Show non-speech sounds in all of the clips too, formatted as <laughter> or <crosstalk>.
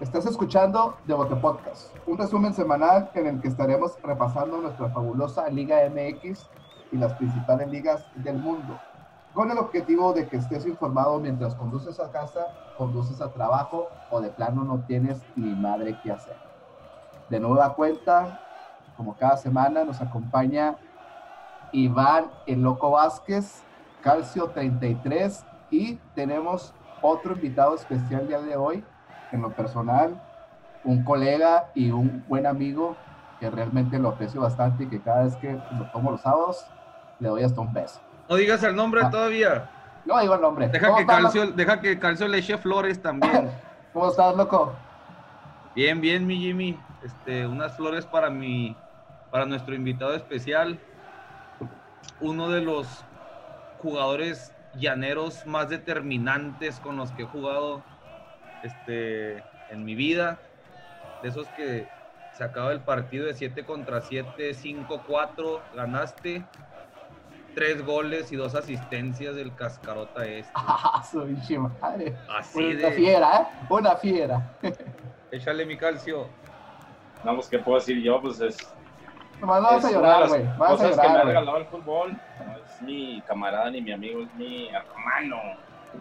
Estás escuchando Devote Podcast, un resumen semanal en el que estaremos repasando nuestra fabulosa Liga MX y las principales ligas del mundo, con el objetivo de que estés informado mientras conduces a casa, conduces a trabajo o de plano no tienes ni madre que hacer. De nueva cuenta, como cada semana, nos acompaña Iván El Loco Vázquez, Calcio 33 y tenemos otro invitado especial día de hoy, en lo personal, un colega y un buen amigo que realmente lo aprecio bastante y que cada vez que lo tomo los sábados le doy hasta un beso. No digas el nombre Ah. todavía. No digo el nombre. Deja ¿Cómo que, Calcio, deja que Calcio le eche flores también. <coughs> ¿Cómo estás, loco? Bien, bien, mi Jimmy. Este, unas flores para mi, para nuestro invitado especial. Uno de los jugadores llaneros más determinantes con los que he jugado este, en mi vida. De esos que se acaba el partido de 7 contra 7, 5-4, ganaste. Tres goles y dos asistencias del cascarota este. <laughs> Ah, su pinche madre. Así Una de. fiera, ¿eh? Una fiera. <laughs> Échale mi calcio. No, pues, ¿qué puedo decir yo? Pues es, Nomás no vas a llorar, güey. Vas a cosas que me ha llorar, regalado el fútbol. No es mi camarada ni mi amigo, es mi hermano,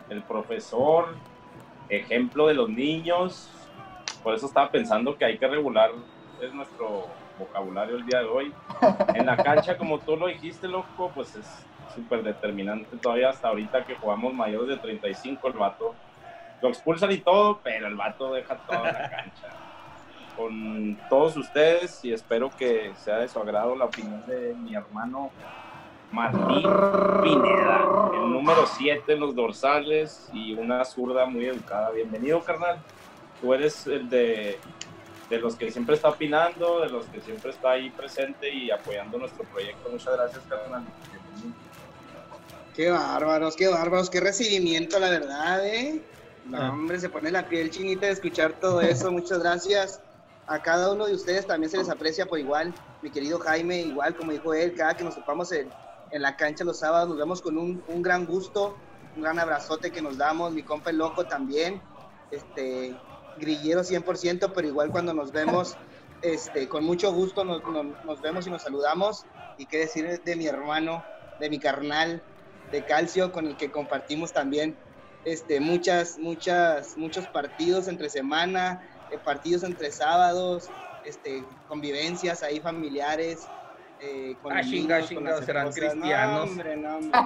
el profesor, ejemplo de los niños. Por eso estaba pensando que hay que regular es nuestro vocabulario el día de hoy. En la cancha, como tú lo dijiste, loco, pues es súper determinante todavía hasta ahorita que jugamos mayores de 35, el vato lo expulsan y todo, pero el vato deja toda la cancha. Con todos ustedes y espero que sea de su agrado la opinión de mi hermano Martín Pineda, el número 7 en los dorsales y una zurda muy educada. Bienvenido, carnal. Tú eres el de, de los que siempre está opinando, de los que siempre está ahí presente y apoyando nuestro proyecto. Muchas gracias, carnal. Bienvenido. Qué bárbaros, qué bárbaros, qué recibimiento, la verdad, ¿eh? No, Ah. hombre, se pone la piel chinita de escuchar todo eso. Muchas gracias. A cada uno de ustedes también se les aprecia por igual. Mi querido Jaime, igual como dijo él, cada que nos topamos en, en la cancha los sábados, nos vemos con un, un gran gusto, un gran abrazote que nos damos. Mi compa el loco también, este, grillero 100%, pero igual cuando nos vemos, <laughs> este, con mucho gusto nos, nos- nos vemos y nos saludamos. Y qué decir de mi hermano, de mi carnal, de Calcio, con el que compartimos también este, muchas, muchas, muchos partidos entre semana, eh, partidos entre sábados, este, convivencias ahí familiares. Eh, con Ah, chinga, chinga, serán cristianos. No, hombre, no, hombre.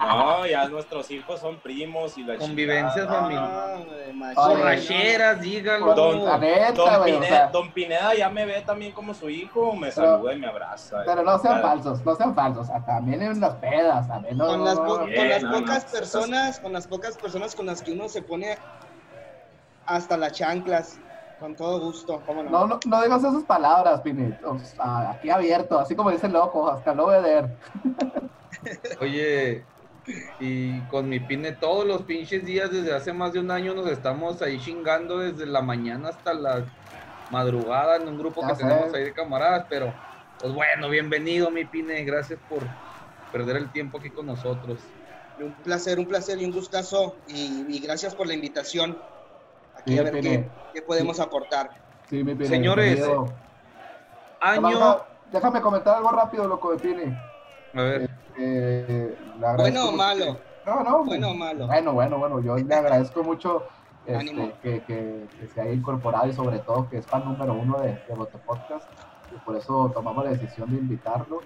No, ya nuestros hijos son primos y la Convivencias familiares. Borracheras, dígalo. Don- neta, Don, güey, o Pine- sea, Don Pineda ya me ve también como su hijo, me Pero- saluda y me abraza. pero no sean falsos, no sean falsos. También en las pedas, también. No, con las, no, po- no. con Bien, las no, no, pocas no, personas, con las pocas personas con las que uno se pone hasta las chanclas, con todo gusto, cómo no. No, no, no digas esas palabras, Pini. O sea, aquí abierto, así como dice el loco, hasta no ver. <laughs> Oye, y con mi pine todos los pinches días desde hace más de un año nos estamos ahí chingando desde la mañana hasta la madrugada en un grupo Ya que sé. tenemos ahí de camaradas, pero pues bueno, bienvenido mi pine, gracias por perder el tiempo aquí con nosotros. Un placer, un placer y un gustazo. Y, y gracias por la invitación. Aquí Sí, a ver Pini. qué, qué podemos aportar. Sí, mi Pini. Señores. Año, Déjame- Déjame comentar algo rápido, loco de Pini. a ver, Eh, agradezco Bueno o malo, No, no. bueno o malo. Bueno, bueno, bueno, yo le agradezco mucho este, que- que se haya incorporado y sobre todo que es fan número uno de, de Bote Podcast y por eso tomamos la decisión de invitarlo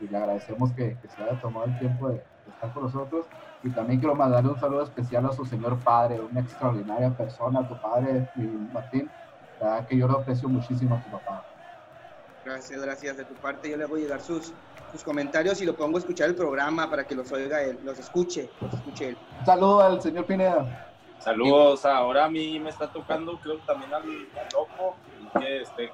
y le agradecemos que, que se haya tomado el tiempo de, estar con nosotros y también quiero mandarle un saludo especial a su señor padre, una extraordinaria persona, tu padre, mi Martín, la verdad que yo lo aprecio muchísimo a tu papá. Gracias, gracias. De tu parte yo le voy a llegar sus, sus comentarios y lo pongo a escuchar el programa para que los oiga él, los escuche, los escuche él. Un saludo al señor Pineda. Saludos, ahora a mí me está tocando, creo también al, al loco, que esté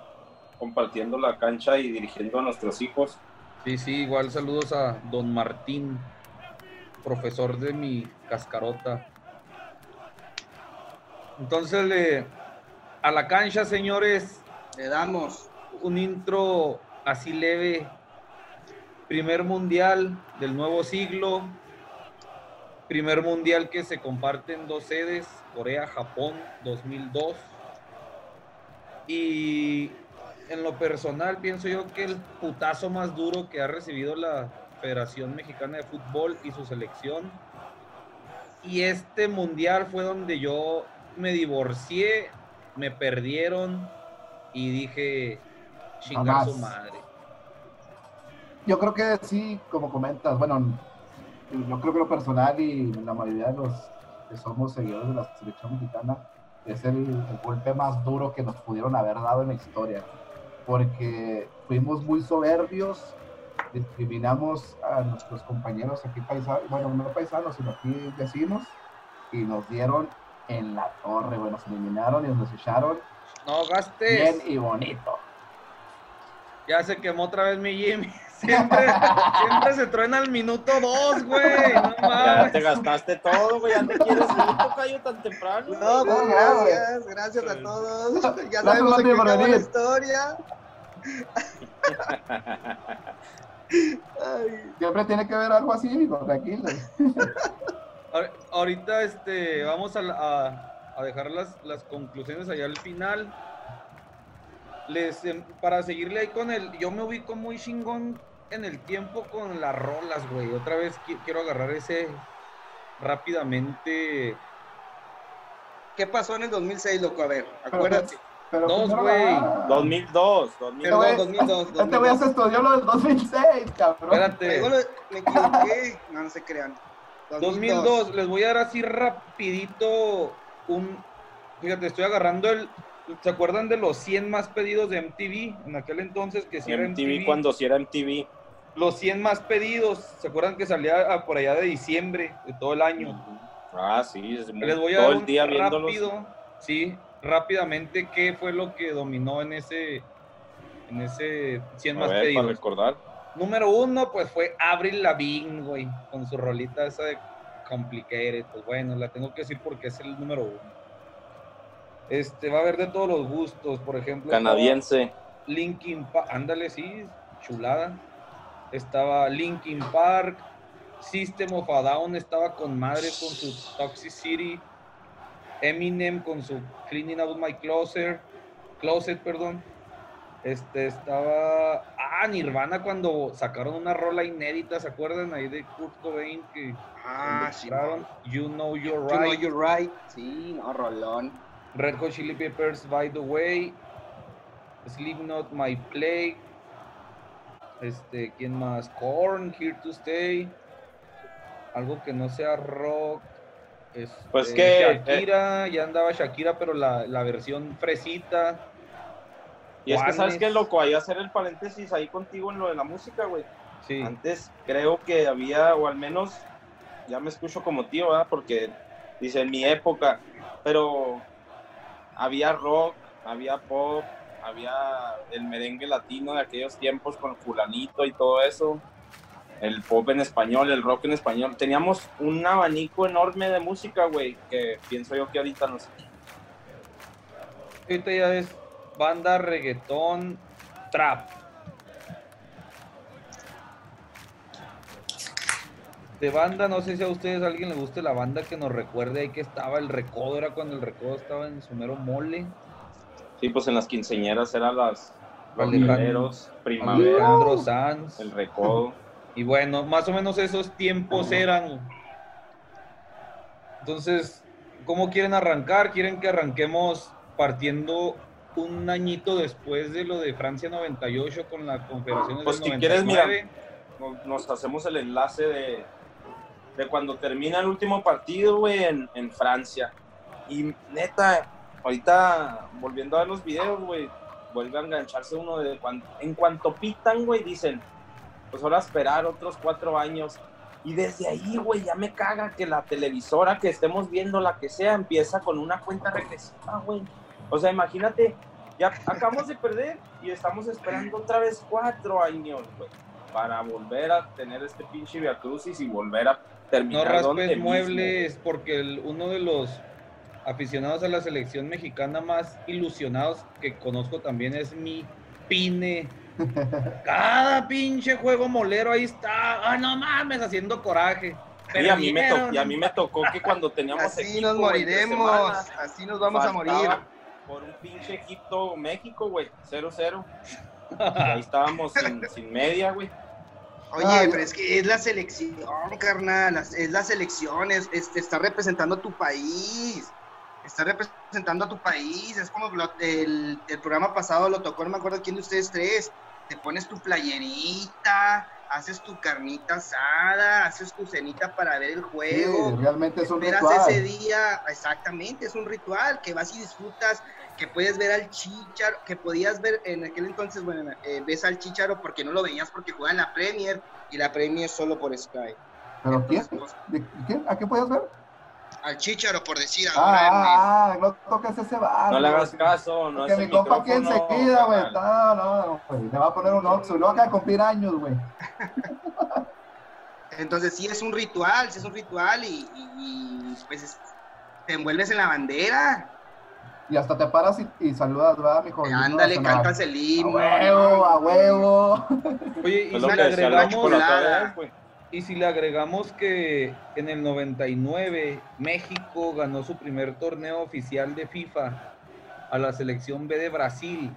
compartiendo la cancha y dirigiendo a nuestros hijos. sí, sí, igual saludos a don Martín, profesor de mi cascarota. Entonces, le- a la cancha, señores, Le damos. un intro así leve. Primer mundial del nuevo siglo. Primer mundial que se comparte en dos sedes, Corea-Japón 2002. Y en lo personal pienso yo que el putazo más duro que ha recibido la Federación Mexicana de Fútbol y su selección. Y este mundial fue donde yo me divorcié, me perdieron y dije, chingar su madre. Yo creo que sí, como comentas, bueno, yo creo que lo personal y la mayoría de los que somos seguidores de la selección mexicana es el, el golpe más duro que nos pudieron haber dado en la historia. Porque fuimos muy soberbios, discriminamos a nuestros compañeros aquí paisanos, bueno, no paisanos, sino aquí vecinos, y nos dieron en la torre, bueno, nos eliminaron y nos echaron No bien gastes. y bonito. Ya se quemó otra vez mi Jimmy. <laughs> Siempre, siempre se truena al minuto dos, güey. No Ya te gastaste todo, güey. Ya te quieres ir, <laughs> tocayo, tan temprano. No, No, gracias, gracias a todos. <laughs> Ya Gracias, sabemos por acabó la historia. Ay, Siempre tiene que ver algo así, hijo, tranquilo. <laughs> Ahor- Ahorita este, vamos a, la- a- a dejar las, las conclusiones allá al final. Les, em, para seguirle ahí con el. Yo me ubico muy chingón en el tiempo con las rolas, güey. Otra vez qui- quiero agarrar ese rápidamente. ¿Qué pasó en el 2006, loco? A ver, acuérdate. Pero Dos, primero güey. la- 2002, 2002. Perdón, 2002. Este güey se estudió lo del 2006, cabrón. Espérate. Me equivoqué. No, no se crean. 2002, les voy a dar así rapidito un... Fíjate, estoy agarrando el... ¿Se acuerdan de los 100 más pedidos de MTV? En aquel entonces que sí era MTV MTV. cuando sí era MTV. Los 100 más pedidos, ¿se acuerdan que salía por allá de diciembre de todo el año? Ah, sí, es muy- Les voy a todo dar el un día viéndolos. rápido, sí, rápidamente qué fue lo que dominó en ese en ese 100 A más ver, para pedidos. recordar. Número uno, pues fue Avril Lavigne, güey, con su rolita esa de Complicated. Pues bueno, la tengo que decir porque es el número uno. Este, va a haber de todos los gustos, por ejemplo. Canadiense. Linkin Park, ándale, sí, chulada. Estaba Linkin Park, System of a Down estaba con madre con su Toxicity, Eminem con su Cleaning Out My Closet, Closet, perdón. Este estaba. Ah, Nirvana cuando sacaron una rola inédita, ¿se acuerdan? Ahí de Kurt Cobain que Ah, sí. You Know You're You know Right. you're right. Sí, no, Rolón. Red Hot Chili Peppers, By the Way, Slipknot, My Plague, este, ¿quién más? Korn, Here to Stay, algo que no sea rock, este, Pues que, eh, Shakira, ya andaba Shakira, pero la, la versión fresita, Y es que, ¿sabes qué, loco? Ahí hacer el paréntesis ahí contigo en lo de la música, güey. sí, Antes creo que había, o al menos ya me escucho como tío, ¿verdad? Porque dice en mi época, pero había rock, había pop, había el merengue latino de aquellos tiempos con fulanito y todo eso, el pop en español, el rock en español. Teníamos un abanico enorme de música, güey, que pienso yo que ahorita no sé. ahorita ya es banda, reggaetón, trap. De banda, no sé si a ustedes a alguien le guste la banda que nos recuerde ahí que estaba el recodo, era cuando el recodo estaba en su mero mole. Sí, pues en las quinceñeras eran las los Alejandro- mineros, primavera, Alejandro Sanz. el recodo. Y bueno, más o menos esos tiempos eran. Entonces, ¿cómo quieren arrancar? ¿Quieren que arranquemos partiendo un añito después de lo de Francia 98 con la Confederación Pues del si quieres, mira, 99? nos, nos hacemos el enlace de, de cuando termina el último partido, güey, en, en Francia. Y neta, ahorita volviendo a ver los videos, güey, vuelve a engancharse uno de cuando, en cuanto pitan, güey, dicen, pues ahora esperar otros cuatro años. Y desde ahí, güey, ya me caga que la televisora que estemos viendo, la que sea, empieza con una cuenta regresiva, güey. O sea, imagínate, ya acabamos de perder y estamos esperando otra vez cuatro años, güey, para volver a tener este pinche Via Crucis y volver a No terminar donde raspes mismo, muebles, porque el- uno de los aficionados a la selección mexicana más ilusionados que conozco también es mi Pine. Cada pinche juego molero ahí está. Ah, no mames, haciendo coraje. Y a, mí me Perdieron. to- y a mí me tocó que cuando teníamos Así equipo nos moriremos. semana, Así nos vamos a morir. por un pinche Egipto-México, güey, 0-0. Ahí estábamos sin, <laughs> sin media, güey. Oye, pero es que es la selección, carnal, es la selección, es, es- está representando a tu país, está representando a tu país, es como lo- el, el programa pasado lo tocó, no me acuerdo quién de ustedes tres, te pones tu playerita, haces tu carnita asada, haces tu cenita para ver el Sí, juego, realmente es un ritual. ese día, exactamente, es un ritual que vas y disfrutas, que puedes ver al Chicharo, que podías ver en aquel entonces, bueno, eh, ves al Chicharo porque no lo veías porque juega en la Premier y la Premier solo por Sky. ¿Pero quién? Entonces, pues, ¿De quién? ¿A qué puedes ver? Al Chicharo, por decir ahora. Ah, ah, no toques ese bar. No le hagas caso, no es mi compa aquí enseguida, güey. No, no, güey. Le va a poner un oxo. Luego acaba de cumplir años, güey. en- <laughs> Entonces sí es un ritual, sí es un ritual y, y- y, pues es- te envuelves en la bandera. Y hasta te paras y, y saludas, ¿verdad, mijo? Ándale, cantas el A himno. huevo, a huevo. Oye, y Es si lo le que decía la agregamos, y si le agregamos que en el 99 México ganó su primer torneo oficial de FIFA a la selección B de Brasil.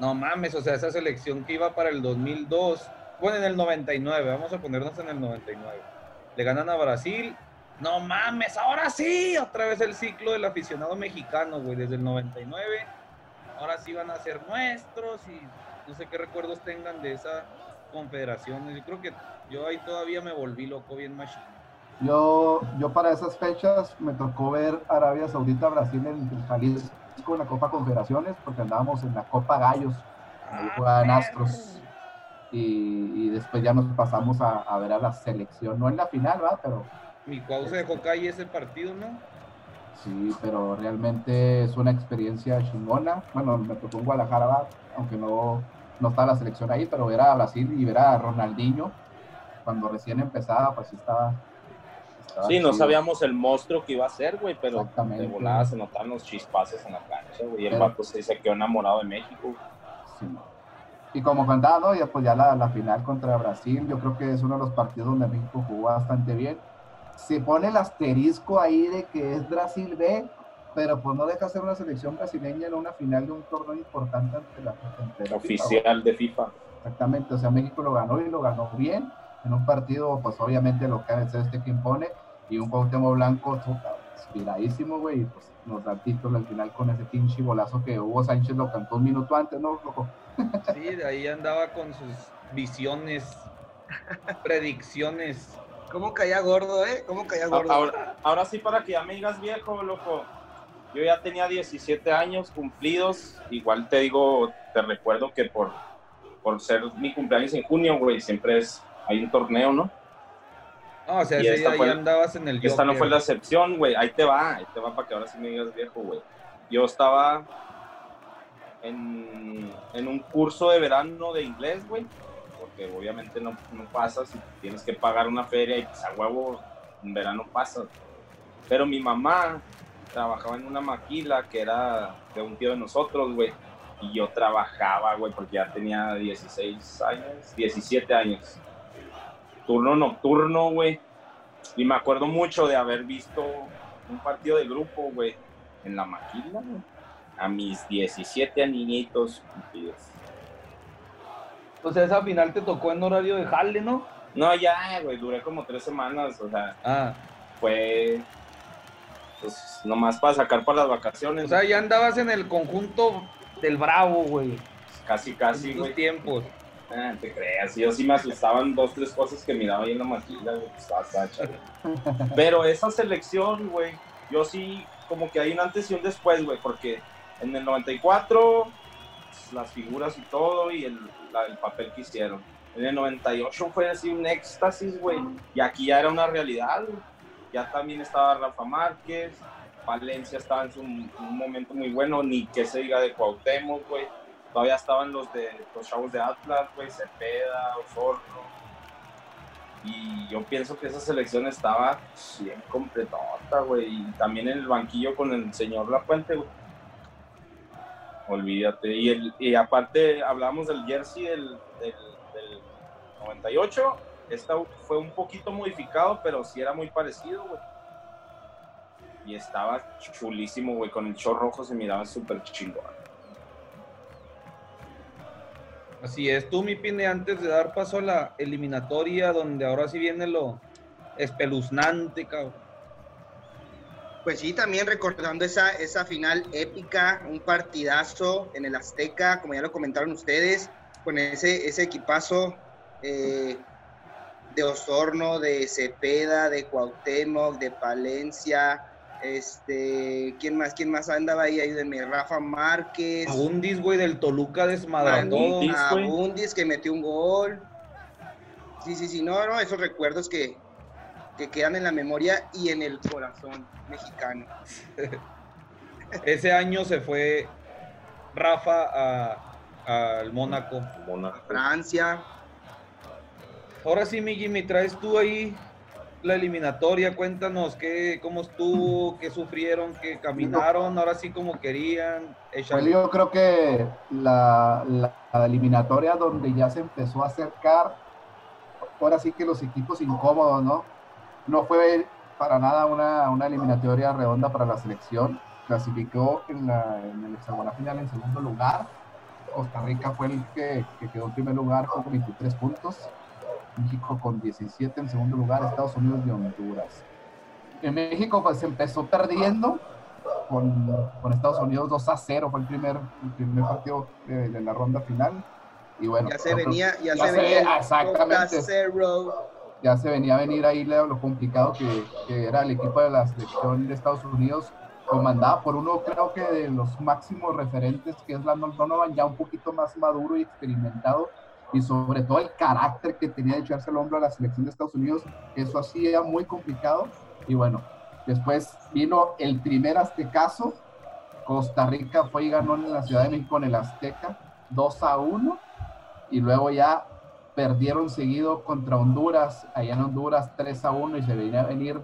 No mames, o sea, esa selección que iba para el 2002, bueno, en el 99, vamos a ponernos en el 99. Le ganan a Brasil. No mames, ahora sí, otra vez el ciclo del aficionado mexicano, güey, desde el 99. Ahora sí van a ser nuestros y no sé qué recuerdos tengan de esa confederación. Yo creo que yo ahí todavía me volví loco bien machine. Yo, yo para esas fechas me tocó ver Arabia Saudita, Brasil en el Jalisco en la Copa Confederaciones, porque andábamos en la Copa Gallos, ahí jugaban Astros. Y, y después ya nos pasamos a, a ver a la selección, no en la final, ¿va? Pero Mi Cuau se dejó caer ese partido, ¿no? sí, pero realmente es una experiencia chingona. Bueno, me tocó en Guadalajara, ¿va? aunque no, no está la selección ahí, pero ver a Brasil y ver a Ronaldinho cuando recién empezaba, pues sí estaba. estaba Sí, no sabíamos el monstruo que iba a ser, güey, pero de volada se notaban los chispazos en la cancha, güey. Y el vato se, se quedó enamorado de México. Sí. Y como contaba, ¿no? Ya, pues ya la, la final contra Brasil, yo creo que es uno de los partidos donde México jugó bastante bien. Se pone el asterisco ahí de que es Brasil B, pero pues no deja ser una selección brasileña en una final de un torneo importante ante la ante la FIFA, Oficial de FIFA. Exactamente, o sea, México lo ganó y lo ganó bien en un partido, pues obviamente lo que es este que impone y un Cuauhtémoc Blanco inspiradísimo, güey, y pues nos da el título al final con ese pinche golazo que Hugo Sánchez lo cantó un minuto antes, ¿no? Loco? Sí, de ahí andaba con sus visiones, predicciones. ¿Cómo caía gordo, eh? ¿Cómo caía gordo? Ahora, ahora sí, para que ya me digas viejo, loco. Yo ya tenía 17 años cumplidos. Igual te digo, te recuerdo que por, por ser mi cumpleaños en junio, güey, siempre es, hay un torneo, ¿no? No, o sea, Y esta día fue- ya andabas en el Esta no fue la excepción, güey. Ahí te va, ahí te va para que ahora sí me digas viejo, güey. Yo estaba en, en un curso de verano de inglés, güey. Porque obviamente no, no pasas y tienes que pagar una feria y pues a huevo en verano pasas. Pero mi mamá trabajaba en una maquila que era de un tío de nosotros, güey. Y yo trabajaba, güey, porque ya tenía 16 años, 17 años. Turno nocturno, güey. Y me acuerdo mucho de haber visto un partido de grupo, güey, en la maquila, güey. A mis 17 añitos cumplidos. Sea, esa final te tocó en horario de jale, ¿no? No, ya, güey, duré como tres semanas, o sea, Ah, fue pues nomás para sacar para las vacaciones. o sea, ya andabas en el conjunto del Bravo, güey. casi, casi, güey. tiempos. Ah, te creas, yo sí me asustaban dos, tres cosas que miraba ahí en la maquila, güey, pues, estaba sacha, güey. <laughs> Pero esa selección, güey, yo sí, como que hay un antes y un después, güey, porque en el 94, pues, las figuras y todo, y el, la- el papel que hicieron. En el 98 fue así un éxtasis, güey, y aquí ya era una realidad, güey. Ya también estaba Rafa Márquez, Valencia estaba en su, un momento muy bueno, ni que se diga de Cuauhtémoc, güey. Todavía estaban los de los chavos de Atlas, güey, Cepeda, Osorno. Y yo pienso que esa selección estaba bien completota, güey. Y también en el banquillo con el señor Lapuente, güey. Olvídate. Y, el, y aparte, hablamos del jersey del, del, del 98. Esta fue un poquito modificado, pero sí era muy parecido, güey. y estaba chulísimo, güey. Con el short rojo se miraba súper chingón. Así es, tú, mi Pine, antes de dar paso a la eliminatoria, donde ahora sí viene lo espeluznante, cabrón. Pues sí, también recordando esa, esa final épica, un partidazo en el Azteca, como ya lo comentaron ustedes, con ese, ese equipazo eh, de Osorno, de Cepeda, de Cuauhtémoc, de Palencia, este, ¿quién más? ¿Quién más andaba ahí? Ayúdenme, Rafa Márquez. Abundis, güey, del Toluca desmadrador. Abundis, que metió un gol. Sí, sí, sí, no, no, esos recuerdos que, que quedan en la memoria y en el corazón mexicano. <laughs> Ese año se fue Rafa a- al Mónaco. Mónaco. Francia. Ahora sí, mi Jimmy, traes tú ahí la eliminatoria. Cuéntanos qué, cómo estuvo, qué sufrieron, qué caminaron, ahora sí como querían. Échale. yo creo que la, la- la eliminatoria donde ya se empezó a acercar, ahora sí que los equipos incómodos, ¿no? No fue para nada una, una eliminatoria redonda para la selección. Clasificó en, la, en el hexagonal final en segundo lugar. Costa Rica fue el que, que quedó en primer lugar con 23 puntos. México con 17 en segundo lugar, Estados Unidos y Honduras. En México pues empezó perdiendo con, con Estados Unidos 2 a 0, fue el primer, el primer partido de, de la ronda final. Y bueno, Ya se venía, ya, ya se venía exactamente. Ya se venía a venir ahí lo, lo complicado que, que era el equipo de la selección de Estados Unidos, comandada por uno creo que de los máximos referentes, que es Landon Donovan, ya un poquito más maduro y experimentado, y sobre todo el carácter que tenía de echarse el hombro a la selección de Estados Unidos, eso hacía muy complicado, y bueno, después vino el primer aztecaso, Costa Rica fue y ganó en la Ciudad de México en el Azteca, 2 a 1, y luego ya perdieron seguido contra Honduras, allá en Honduras 3 a 1 y se venía a venir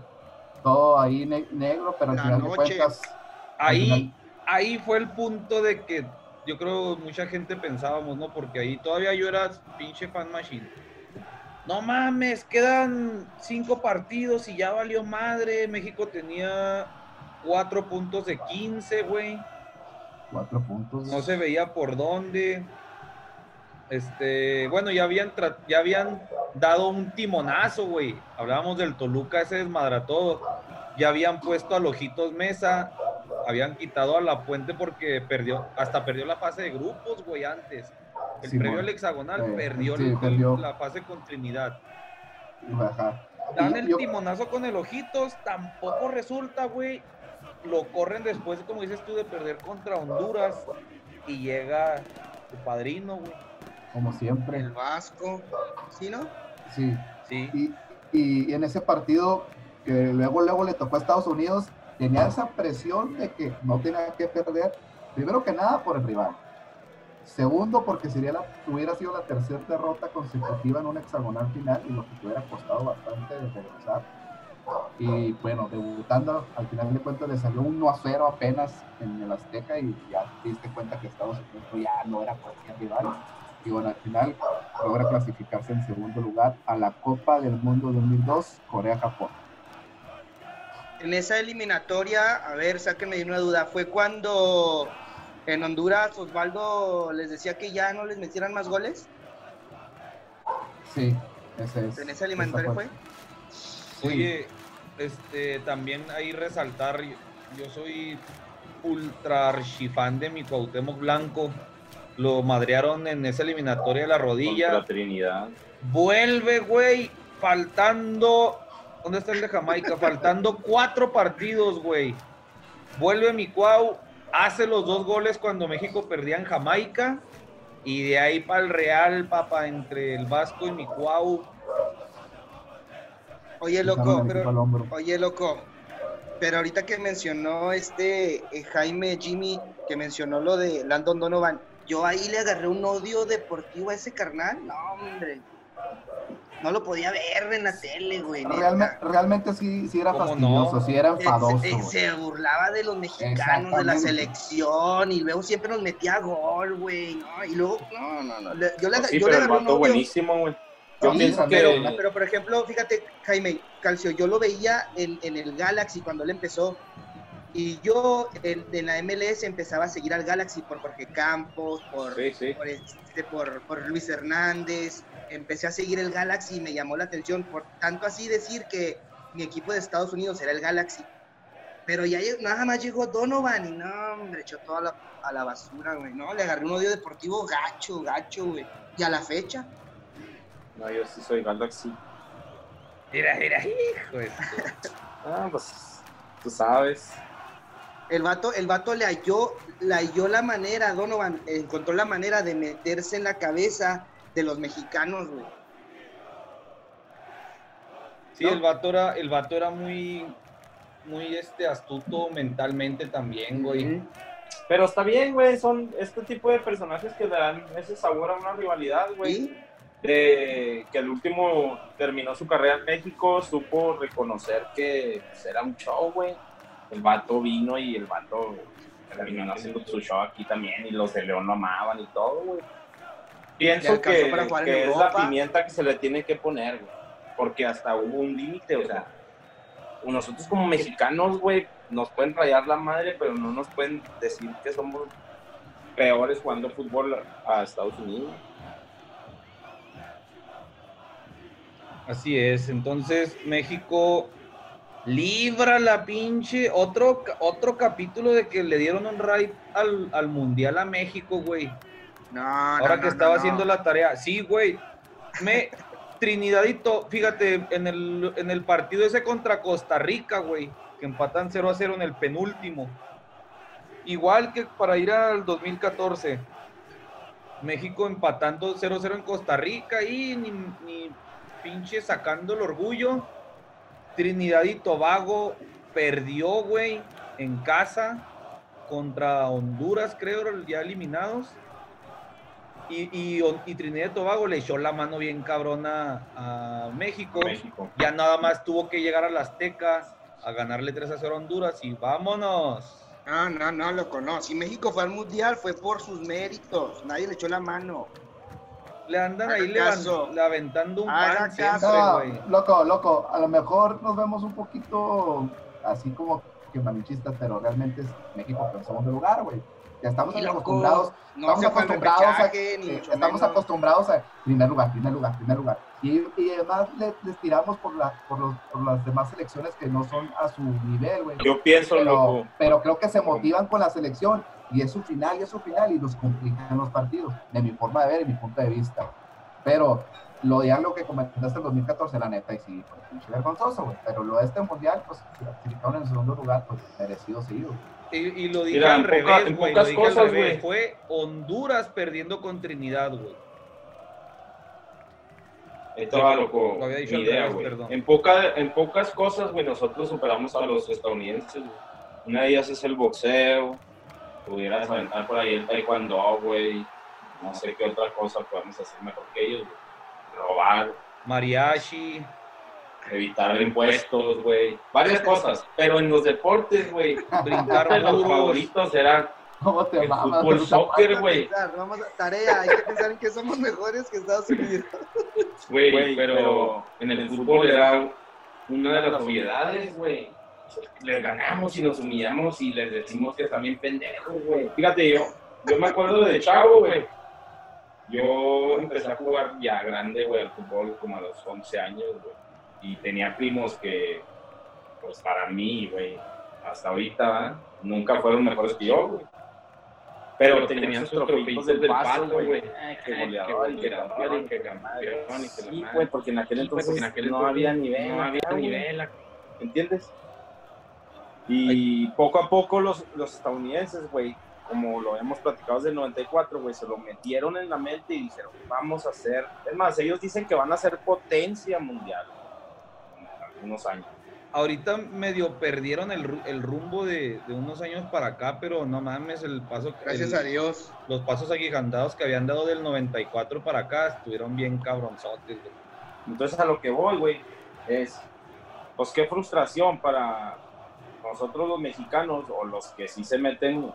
todo ahí ne- negro, pero al La final de cuentas, Ahí, final- ahí fue el punto de que yo creo mucha gente pensábamos, ¿no? Porque ahí todavía yo era pinche fan machine. No mames, quedan cinco partidos y ya valió madre. México tenía cuatro puntos de 15, güey. cuatro puntos. No se veía por dónde. Este, bueno, ya habían, ya habían dado un timonazo, güey. Hablábamos del Toluca, ese desmadra todo. Ya habían puesto a Lojitos Mesa, habían quitado a La Puente porque perdió, hasta perdió la fase de grupos, güey, antes. El Simón. previo al hexagonal Eh, perdió, sí, el- perdió. la fase con Trinidad. Ajá. Dan Y el yo- timonazo con el Ojitos, tampoco resulta, güey. Lo corren después, como dices tú, de perder contra Honduras. Y llega tu padrino, güey. como siempre. El Vasco. ¿Sí, no? Sí. Sí. Y, y en ese partido que luego luego le tocó a Estados Unidos, tenía esa presión de que no tenía que perder, primero que nada por el rival. Segundo, porque sería la, hubiera sido la tercera derrota consecutiva en un hexagonal final y lo que hubiera costado bastante de regresar. Y bueno, debutando, al final de cuentas le salió 1 a 0 apenas en el Azteca y ya te diste cuenta que Estados Unidos ya no era cualquier rival. Y bueno, al final logra clasificarse en segundo lugar a la Copa del Mundo 2002, Corea-Japón. En esa eliminatoria, a ver, sáquenme de una duda, fue cuando en Honduras Osvaldo les decía que ya no les metieran más goles. Sí, ese es. En esa eliminatoria fue. Sí. Oye, este, también ahí resaltar, yo, yo soy ultra archifan de mi Cuauhtémoc Blanco. Lo madrearon en esa eliminatoria de la rodilla. Contra Trinidad. Vuelve, güey, faltando. ¿Dónde está el de Jamaica? Faltando cuatro partidos, güey. Vuelve mi Cuau, hace los dos goles cuando México perdía en Jamaica. Y de ahí para el Real, papá, entre el Vasco y mi Cuau. Oye, loco, pero. Oye, loco, pero ahorita que mencionó este eh, Jaime Jimmy, que mencionó lo de Landon Donovan, yo ahí le agarré un odio deportivo a ese carnal. No, hombre. No lo podía ver en la tele, güey. neta. Realmente, realmente sí, sí era ¿Cómo fastidioso, no? sí era enfadoso. se, burlaba de los mexicanos, de la selección, y luego siempre nos metía gol, güey. ¿no? Y luego, no, no, no. le- yo le, Sí, yo le pero el agarré un buenísimo, güey. Yo Sí, pienso también. que... Pero por ejemplo, fíjate, Jaime Calcio, yo lo veía en, en el Galaxy cuando él empezó Y yo en, en la MLS empezaba a seguir al Galaxy por Jorge Campos, por, Sí, sí. por, este, por, por Luis Hernández. Empecé a seguir el Galaxy y me llamó la atención, por tanto así decir que mi equipo de Estados Unidos era el Galaxy. Pero ya nada más llegó Donovan y no, hombre, echó toda la, a la basura, güey. No, le agarré un odio deportivo gacho, gacho, güey. Y a la fecha, No, yo sí soy Galaxy. Mira, mira, hijo. <laughs> Ah, pues tú sabes. el vato, el vato le halló, le halló la manera, Donovan encontró la manera de meterse en la cabeza de los mexicanos, güey. Sí, ¿No? el vato era, el vato era muy, muy este astuto mentalmente también, güey. Pero está bien, güey. Son este tipo de personajes que dan ese sabor a una rivalidad, güey. ¿Sí? de que el último terminó su carrera en México, supo reconocer que pues, era un show, güey. El vato vino y el vato terminó haciendo su show aquí también y los de León lo amaban y todo, güey. Pienso que, para jugar en que es la pimienta que se le tiene que poner, güey. Porque hasta hubo un límite, o sea, nosotros como mexicanos, güey, nos pueden rayar la madre, pero no nos pueden decir que somos peores jugando fútbol a Estados Unidos. Así es. Entonces, México libra la pinche. Otro, otro capítulo de que le dieron un raid al, al Mundial a México, güey. No, Ahora no, que no, estaba haciendo la tarea. Sí, güey. Me. Trinidadito, fíjate, en el, en el partido ese contra Costa Rica, güey, que empatan 0 a 0 en el penúltimo. Igual que para ir al 2014. México empatando 0-0 en Costa Rica y ni, ni pinche sacando el orgullo. Trinidad y Tobago perdió, güey, en casa contra Honduras, creo, ya eliminados. Y, y, y Trinidad y Tobago le echó la mano bien cabrona a México. México. Ya nada más tuvo que llegar a la Azteca a ganarle 3 a 0 a Honduras y vámonos. No, no, no, lo conozco. Si México fue al mundial, fue por sus méritos. Nadie le echó la mano. Le andan ahí caso. levan- aventando un pan siempre, No, güey. loco, loco, a lo mejor nos vemos un poquito así como que malichistas, pero realmente es México en segundo lugar, güey. Ya estamos Y acostumbrados, no estamos acostumbrados a, eh, estamos menos. acostumbrados a primer lugar, primer lugar, primer lugar. Y, y además le- les tiramos por, la, por, los, por las demás selecciones que no son a su nivel, güey. Yo pienso, Pero, loco, pero creo que se motivan con la selección y es su final y es su final y los complican los partidos, de mi forma de ver y mi punto de vista. Pero lo de lo que comentaste en 2014, la neta, y sí, fue pinche vergonzoso, güey. Pero lo de este mundial, pues, si clasificaron en segundo lugar, pues merecido seguido. Y, y lo dije Mira, al en poca- revés, en güey. Lo dije al cosas, revés. güey. Fue Honduras perdiendo con Trinidad, güey. esto va, loco, Lo había dicho mi idea, güey. perdón. En, poca, en pocas cosas, güey, nosotros superamos a los estadounidenses, güey. Una de ellas es el boxeo, pudieras aventar por ahí el taekwondo, güey. No sé qué otra cosa podemos hacer mejor que ellos, güey. Robar, Mariachi. evitar impuestos, güey. Varias cosas, pero en los deportes, güey, Brincar los muros. favoritos eran ¿Cómo te el mamas? fútbol, soccer, güey. Vamos a tarea, hay que pensar en que somos mejores que Estados Unidos. Güey, Güey, pero, pero en el fútbol era una de las obviedades, güey. Les ganamos y nos humillamos y les decimos que están bien pendejos, güey. Fíjate, yo, yo me acuerdo de chavo, güey. Yo empecé a jugar ya grande, güey, al fútbol como a los 11 años, güey. Y tenía primos que, pues para mí, güey, hasta ahorita, nunca fueron mejores que yo, güey. Pero tenían sus trofeitos del paso, güey. Que goleador, que campeón, y que campeón, Sí, güey, porque en aquel entonces en aquel no había nivel. no había nivel, ¿entiendes? Y poco a poco los, los estadounidenses, güey, como lo hemos platicado desde el 94, güey, se lo metieron en la mente y dijeron, vamos a hacer, es más, ellos dicen que van a ser potencia mundial en algunos años. Ahorita medio perdieron el, el rumbo de, de unos años para acá, pero no mames, el paso. Gracias el- a Dios. Los pasos agigantados que habían dado del 94 para acá estuvieron bien cabronzotes, güey. Entonces a lo que voy, güey, es, pues qué frustración para nosotros los mexicanos o los que sí se meten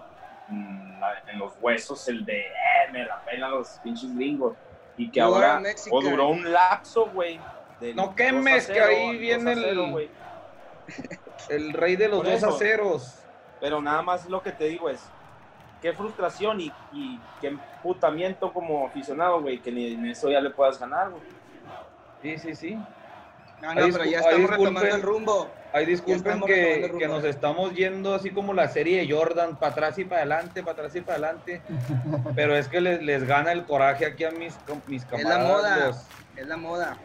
en los huesos el de, eh, me la pena los pinches gringos. Y que ahora, o duró un lapso, güey. No 2 a quemes, que 0, ahí 2 a viene el- 0, güey. <laughs> El rey de los dos aceros. Pero nada más lo que te digo es, qué frustración y, y qué emputamiento como aficionado, güey, que ni en eso ya le puedas ganar, güey. Sí, sí, sí. No, Ahí no, discul- pero ya ahí estamos disculpen. retomando el rumbo. Ay, disculpen que, que nos estamos yendo así como la serie de Jordan, para atrás y para adelante, para atrás y para adelante. <laughs> Pero es que les, les gana el coraje aquí a mis, mis la camaradas. moda. los- Es la moda.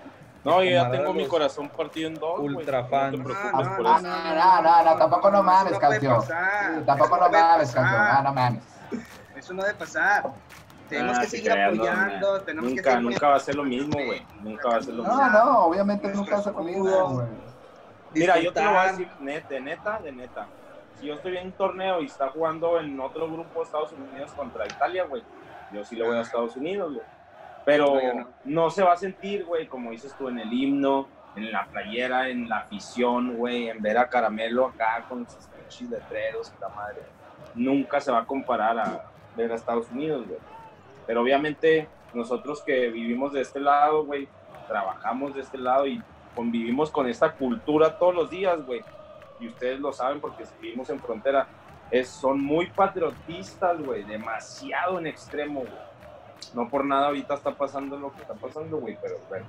No, yo ya tengo mi corazón partido en dos, ultra No fans. te No, preocupes no, por no, eso. no, no, no, no, tampoco no mames, Sí, Tampoco no mames, canción. Ah, no mames. Eso no debe pasar. Tenemos Ah, que sí, seguir no, apoyando, tenemos que Nunca, seguir nunca va a ser lo mismo, güey. Nunca va a ser lo mismo. No, no, obviamente nunca se ha comido, escudo. güey. Mira, yo te lo voy a decir de neta, de neta. Si yo estoy en un torneo y está jugando en otro grupo de Estados Unidos contra Italia, güey, yo sí le voy a Estados Unidos, güey. Pero No, yo no. no. se va a sentir, güey, como dices tú, en el himno, en la playera, en la afición, güey, en ver a Caramelo acá con sus pinches letreros y la madre. Nunca se va a comparar a ver a Estados Unidos, güey. Pero obviamente nosotros que vivimos de este lado, güey, trabajamos de este lado y convivimos con esta cultura todos los días, güey. Y ustedes lo saben porque vivimos en frontera. Es, son muy patriotistas, güey, demasiado en extremo, güey. No por nada ahorita está pasando lo que está pasando, güey, pero bueno.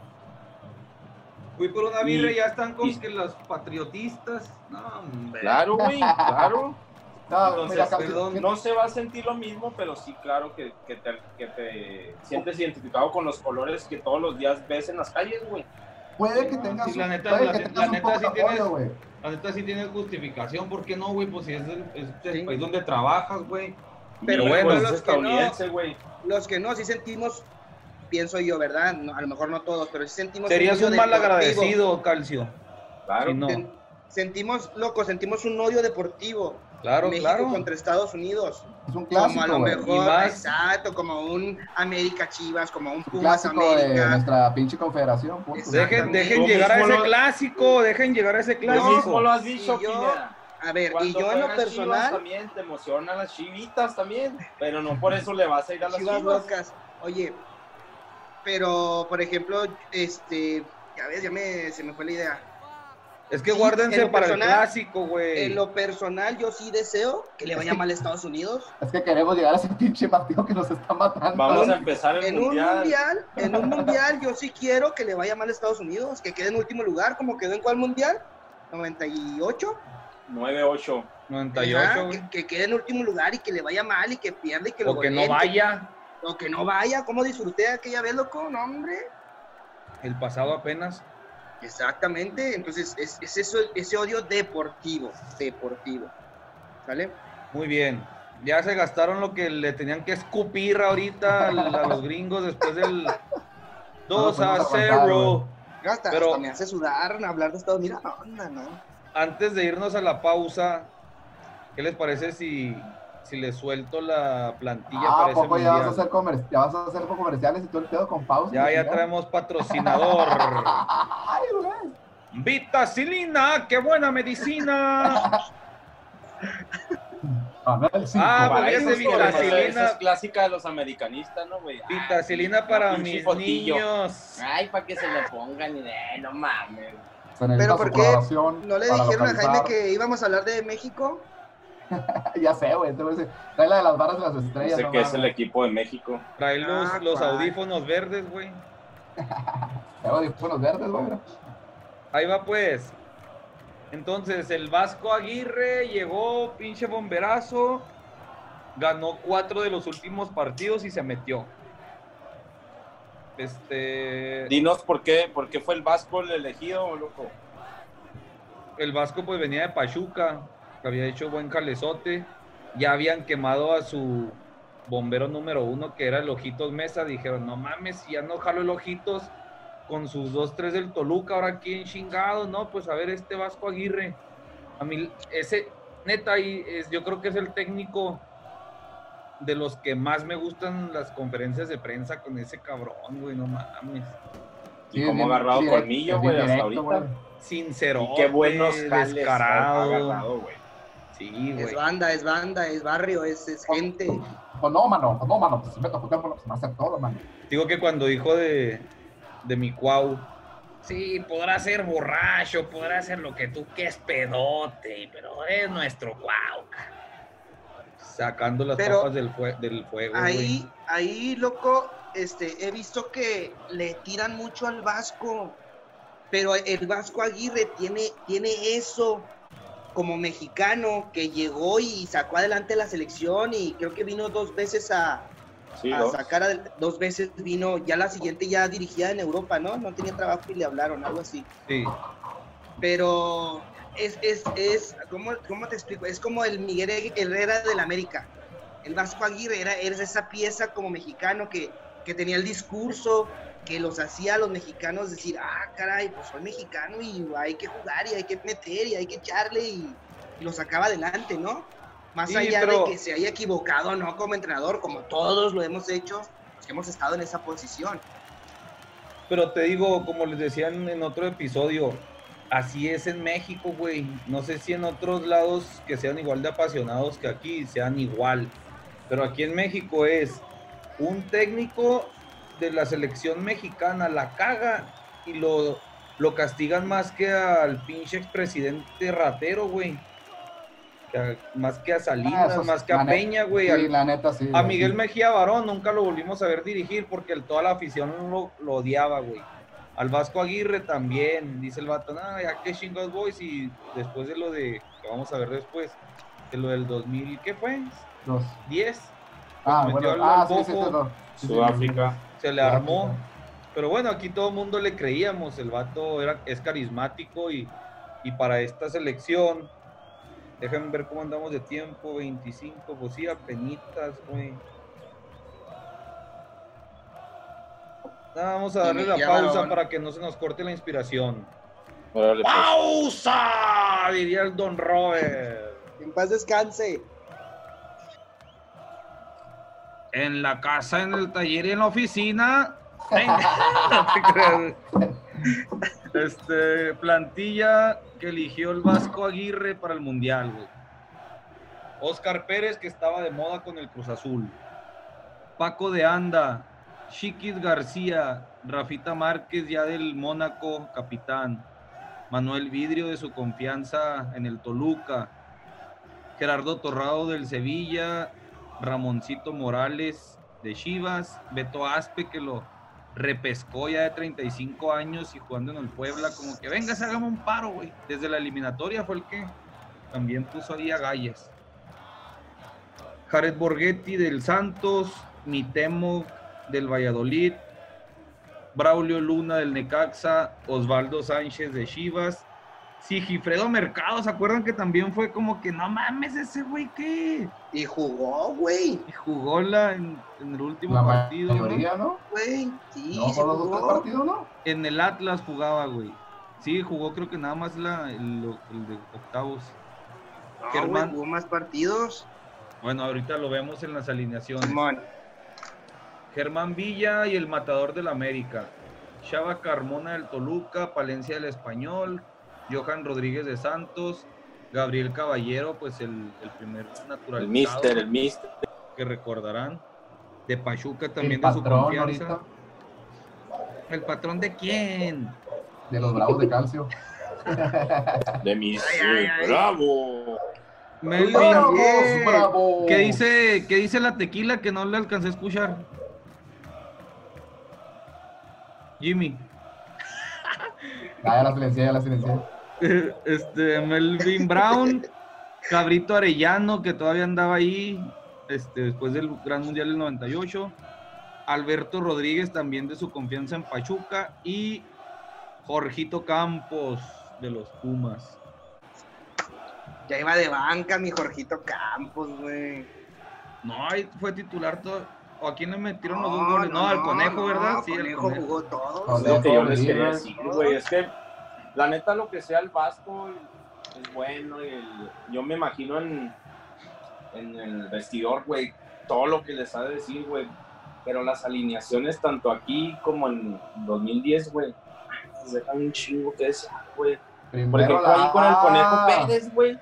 Fui por una birra y ya están con y- que los patriotistas. No, hombre. Claro, güey, claro. <laughs> No, Entonces, mira, canción, perdón, No se va a sentir lo mismo, pero sí, claro que, que, te, que te sientes identificado con los colores que todos los días ves en las calles, güey. puede que tengas Sí, la un- neta, puede la- que la tengas un neta poco sí tienes- güey. La neta sí tiene justificación, ¿por qué no, güey? Pues si es el, es el Sí. país donde trabajas, güey. Pero Y, bueno, pues, los que no-. Los que no, sí sentimos, pienso yo, ¿verdad? No, a lo mejor no todos, pero sí sentimos. Serías odio un mal agradecido, Calcio. Claro. Si no. Sen- Sentimos, loco, sentimos un odio deportivo. Claro, México claro. contra Estados Unidos. Es un como a clásico, lo mejor, Y más- exacto, como un América Chivas, como un Pumas clásico de América. nuestra pinche confederación. Dejen, dejen llegar a ese lo- clásico, dejen llegar a ese Tú mismo clásico. lo has dicho, Y yo-. A ver, y Cuando yo en lo juegan Chivas personal, también te emocionan las chivitas también, pero no por eso le vas a ir a las Chivas chivas. locas. Oye, pero por ejemplo, este, ya ves, ya me, se me fue la idea. Es que Sí, guárdense en lo para el personal- clásico, güey. En lo personal, yo sí deseo que le vaya mal a Estados Unidos. <laughs> Es que queremos llegar a ese pinche partido que nos está matando. Vamos a empezar el En un mundial. en un mundial, yo sí quiero que le vaya mal a Estados Unidos, que quede en último lugar, como quedó en cuál mundial, 98. 9-8. 98, Ajá, güey. que, que quede en último lugar y que le vaya mal y que pierda y que lo O que no goleen, vaya. O que no vaya, ¿cómo disfruté aquella vez, loco? No, hombre. El pasado apenas. Exactamente, entonces es, es eso, ese odio deportivo, deportivo. ¿Sale? Muy bien. Ya se gastaron lo que le tenían que escupir ahorita a los gringos después del <laughs> 2 pues no a nos aguantaron, 0. Hasta, Pero- hasta me hace sudar hablar de Estados Unidos. No. Antes de irnos a la pausa, ¿qué les parece si, si les suelto la plantilla Ah, para ¿a ese poco ya vas a hacer comer- ya vas a hacer comerciales y todo el pedo con pausa? Ya, ya traemos patrocinador. <laughs> Ay. Vitacilina, qué buena medicina. Cinco. <laughs> Ah, eso ese es vitacilina. Esa es clásica de los americanistas, ¿no, güey? Vitacilina Ah, para mis fotillo. niños. Ay, para que se le pongan y de, no mames. Pero ¿por qué ¿No le dijeron a Jaime que íbamos a hablar de México? <laughs> ya sé, güey. Te voy a decir, trae la de las barras de las estrellas. Sé no que es el equipo de México. Trae los, Ah, los cuál. audífonos verdes, güey. <laughs> Traigo audífonos verdes, güey. Ahí va pues. Entonces, el Vasco Aguirre llegó, pinche bomberazo. Ganó cuatro de los últimos partidos y se metió. Este. Dinos por qué, por qué fue el Vasco el elegido, loco. El Vasco pues venía de Pachuca, que había hecho buen calezote. Ya habían quemado a su bombero número uno, que era el Ojitos Mesa. Dijeron, no mames, ya no jalo el Ojitos con sus dos, tres del Toluca, ahora quién chingado, no, pues a ver este Vasco Aguirre. A mí, ese, neta, y es, yo creo que es el técnico de los que más me gustan las conferencias de prensa con ese cabrón, güey, no mames. Y Sí, como es bien agarrado colmillo, güey, hasta ahorita. Sincero, Y qué buenos jales descarado. agarrado, güey. Sí, güey. Es banda, es banda, es barrio, es, es gente. Pues no, mano, pues no, mano. Pues si me toco tiempo, pues me va a hacer todo, mano. Digo que cuando dijo de, de mi cuau, sí, podrá ser borracho, podrá ser lo que tú que es pedote, pero es nuestro cuau. Sacando las Pero papas del, fue- del fuego, güey. Ahí, ahí, loco, este, he visto que le tiran mucho al Vasco, pero el Vasco Aguirre tiene, tiene eso como mexicano que llegó y sacó adelante la selección y creo que vino dos veces a, Sí, a dos. sacar, adel- dos veces vino, ya la siguiente ya dirigida en Europa, ¿no? No tenía trabajo y le hablaron, algo así. Sí. Pero es, es, es, ¿cómo, cómo te explico? Es como el Miguel Herrera del América. El Vasco Aguirre era, era esa pieza como mexicano que, que tenía el discurso, que los hacía a los mexicanos decir, ah, caray, pues soy mexicano y hay que jugar y hay que meter y hay que echarle y, y lo sacaba adelante, ¿no? Más Sí, allá pero- de que se haya equivocado, ¿no? Como entrenador, como todos lo hemos hecho, pues, hemos estado en esa posición. Pero te digo, como les decía en, en otro episodio, así es en México, güey. No sé si en otros lados que sean igual de apasionados que aquí, sean igual. Pero aquí en México es un técnico de la selección mexicana la caga y lo, lo castigan más que al pinche expresidente ratero, güey. Más que a Salinas, Ah, más que a Peña, güey. Sí, al- la neta, sí. a Miguel sí. Mejía Barón nunca lo volvimos a ver dirigir porque el- toda la afición lo, lo odiaba, güey. Al Vasco Aguirre también, dice el vato, no, ya que chingados boys y después de lo de, que vamos a ver después, de lo del 2000, ¿qué fue? Dos. 10, Ah, metió bueno, al- ah, sí. Sí, sí, Sudáfrica. Se le armó. Pero bueno, aquí todo el mundo le creíamos, el vato era, es carismático y, y para esta selección, déjenme ver cómo andamos de tiempo, 25, pues sí, apenitas, güey. Ah, Vamos a darle la pausa para que no se nos corte la inspiración. Órale, pues. ¡Pausa! Diría el Don Robert. En paz descanse. En la casa, en el taller y en la oficina. <laughs> Venga, <laughs> no te creas. Este, plantilla que eligió el Vasco Aguirre para el Mundial, güey. Oscar Pérez, que estaba de moda con el Cruz Azul. Paco de Anda. Chiquis García. Rafita Márquez, ya del Mónaco, capitán. Manuel Vidrio, de su confianza en el Toluca. Gerardo Torrado del Sevilla. Ramoncito Morales de Chivas, Beto Aspe que lo repescó ya de 35 años y jugando en el Puebla, como que venga, se hagamos un paro, güey. Desde la eliminatoria fue el que también puso ahí a Gallas. Jared Borghetti del Santos, Mitemo del Valladolid, Braulio Luna del Necaxa, Osvaldo Sánchez de Chivas, Sigifredo Mercado, ¿se acuerdan que también fue como que no mames ese güey que Y jugó, güey. y jugó la en, en el último La partido, ¿no? mayoría, ¿no? Güey, sí, No, por los dos jugó. partidos, ¿no? En el Atlas jugaba, güey. Sí, jugó creo que nada más la, el, el de octavos. No, Germán. jugó más partidos. Bueno, ahorita lo vemos en las alineaciones. Simón. Germán Villa y el matador del América. Chava Carmona del Toluca, Palencia del Español, Johan Rodríguez de Santos, Gabriel Caballero, pues el, el primer naturalizado El mister, el mister. que recordarán. De Pachuca también El de su patrón confianza. ahorita ¿El patrón de quién? de los bravos de calcio. <laughs> De mis. Ay, ay. ¡Bravo! Melvin, ¡Bravos, yeah. bravos! ¿Qué dice, ¿Qué dice la tequila que no le alcancé a escuchar? Jimmy. Ah, ya la silencié, ya la silencié. Este, Melvin Brown, Cabrito Arellano, que todavía andaba ahí, este, después del Gran Mundial del 98. Alberto Rodríguez, también de su confianza en Pachuca. Y Jorgito Campos, de los Pumas. Ya iba de banca mi Jorgito Campos, güey. No, ahí fue titular todo. ¿O a quién le metieron los dos goles? No, al conejo, no, ¿verdad? Sí, al conejo conejo. jugó todos. Conejo. Es lo que yo les quería Rivers. decir, güey. Es que la neta, lo que sea el Vasco es bueno. y el- yo me imagino en, en el vestidor, güey, todo lo que les ha de decir, güey. Pero las alineaciones, tanto aquí como en 2010, güey, les dejan un chingo que desear, güey. Por ejemplo, ahí con el Conejo Ah, Pérez, güey.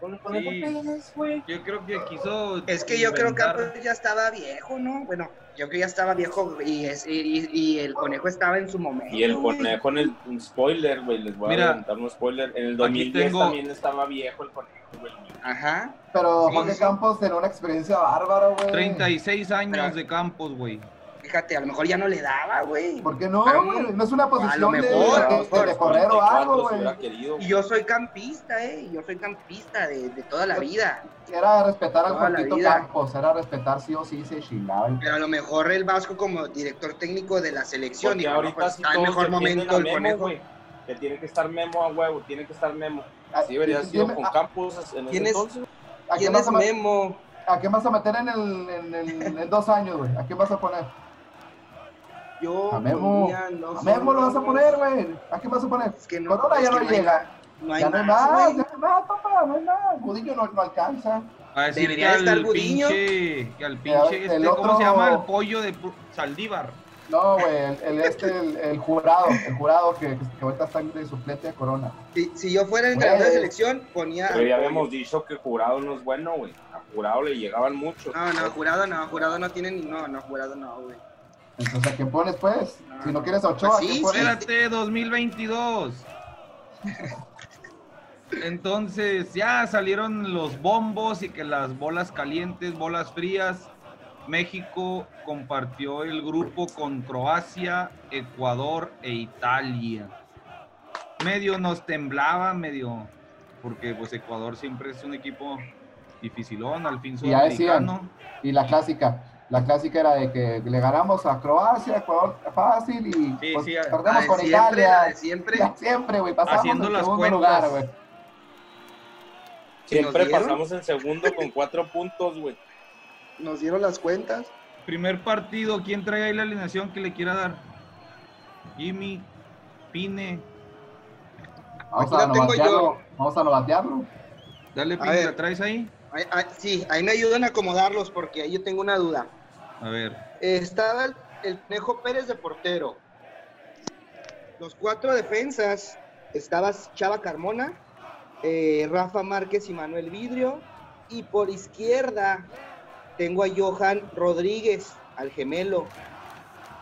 Con Sí. Güey. Yo creo que quiso. Es que yo creo que ya estaba viejo, ¿no? Bueno, yo creo que ya estaba viejo y, es- y, y el conejo estaba en su momento. Y el güey. conejo en el un spoiler, güey, les voy Mira, a adelantar un spoiler. En el aquí 2010 tengo- también estaba viejo el conejo, güey. Ajá. Pero Sí, Jorge sí. Campos tenía una experiencia bárbara, güey. 36 años Pero- de campos, güey. Fíjate, a lo mejor ya no le daba, güey. ¿Por qué no, Pero? No es una posición de, mejor, a lo de- mejor, de correr o algo, 44 si güey. Y yo soy campista, ¿eh? Yo soy campista de, de toda la vida. Era respetar al vida. Campos, era respetar sí o sí, se chingaba. Pero a lo mejor el Vasco como director técnico de la selección. Porque digo, ahorita pues, sí está en mejor momento el Memo, conejo. Que tiene que estar Memo a huevo, tiene que estar Memo. Ah, Así debería ¿quién- sido con a- Campos en ese ¿Quién es? entonces. ¿A quién ¿Quién vas es a, ma- Memo? ¿A quién vas a meter en, el, en, el- en dos años, güey? ¿A quién vas a poner? Yo. A Memo. ponía, no A sé, Memo lo vas a poner, güey. ¿A quién vas a poner? Es que no. Corona es ya que no llega. No hay ya no hay más, ya no hay más, papá, no hay más. Budillo no, no alcanza. A decir que al Gudiño. pinche, que al el pinche, este, ¿cómo otro- se llama? El pollo de Saldívar. No, güey, el, el, este, el, el jurado, el jurado que, que ahorita está de suplente de Corona. Si, si yo fuera el entrenador de selección, ponía. Pero ya habíamos dicho que Jurado no es bueno, güey. A Jurado le llegaban muchos. No, no, jurado no, jurado no tiene ni. No, no, jurado no, güey. Entonces, ¿a quién pones, pues? Si no quieres a Ochoa, ¿a Pues sí, quién pones? Espérate, 2022. Entonces ya salieron los bombos y que las bolas calientes, bolas frías. México compartió el grupo con Croacia, Ecuador e Italia. Medio nos temblaba, medio, porque pues Ecuador siempre es un equipo dificilón, al fin Y ya decían. sudamericano. Y la clásica, la clásica era de que le ganamos a Croacia, Ecuador fácil y Sí, pues, sí, perdemos de con siempre, la Italia. de siempre. <laughs> Ya siempre, güey, pasamos Haciendo en las segundo cuentas. lugar, güey. Siempre pasamos en segundo con cuatro puntos, güey. Nos dieron las cuentas. Primer partido, ¿quién trae ahí la alineación que le quiera dar? Jimmy, Pine, Vamos Aquí a tengo yo. Vamos a novatearlo. dale A Pine. ¿la traes ahí- sí, ahí me ayudan a acomodarlos porque ahí yo tengo una duda. A ver, Estaba el, el Conejo Pérez de portero. Los cuatro defensas. Estaba Chava Carmona, eh, Rafa Márquez y Manuel Vidrio. Y por izquierda tengo a Johan Rodríguez, al gemelo.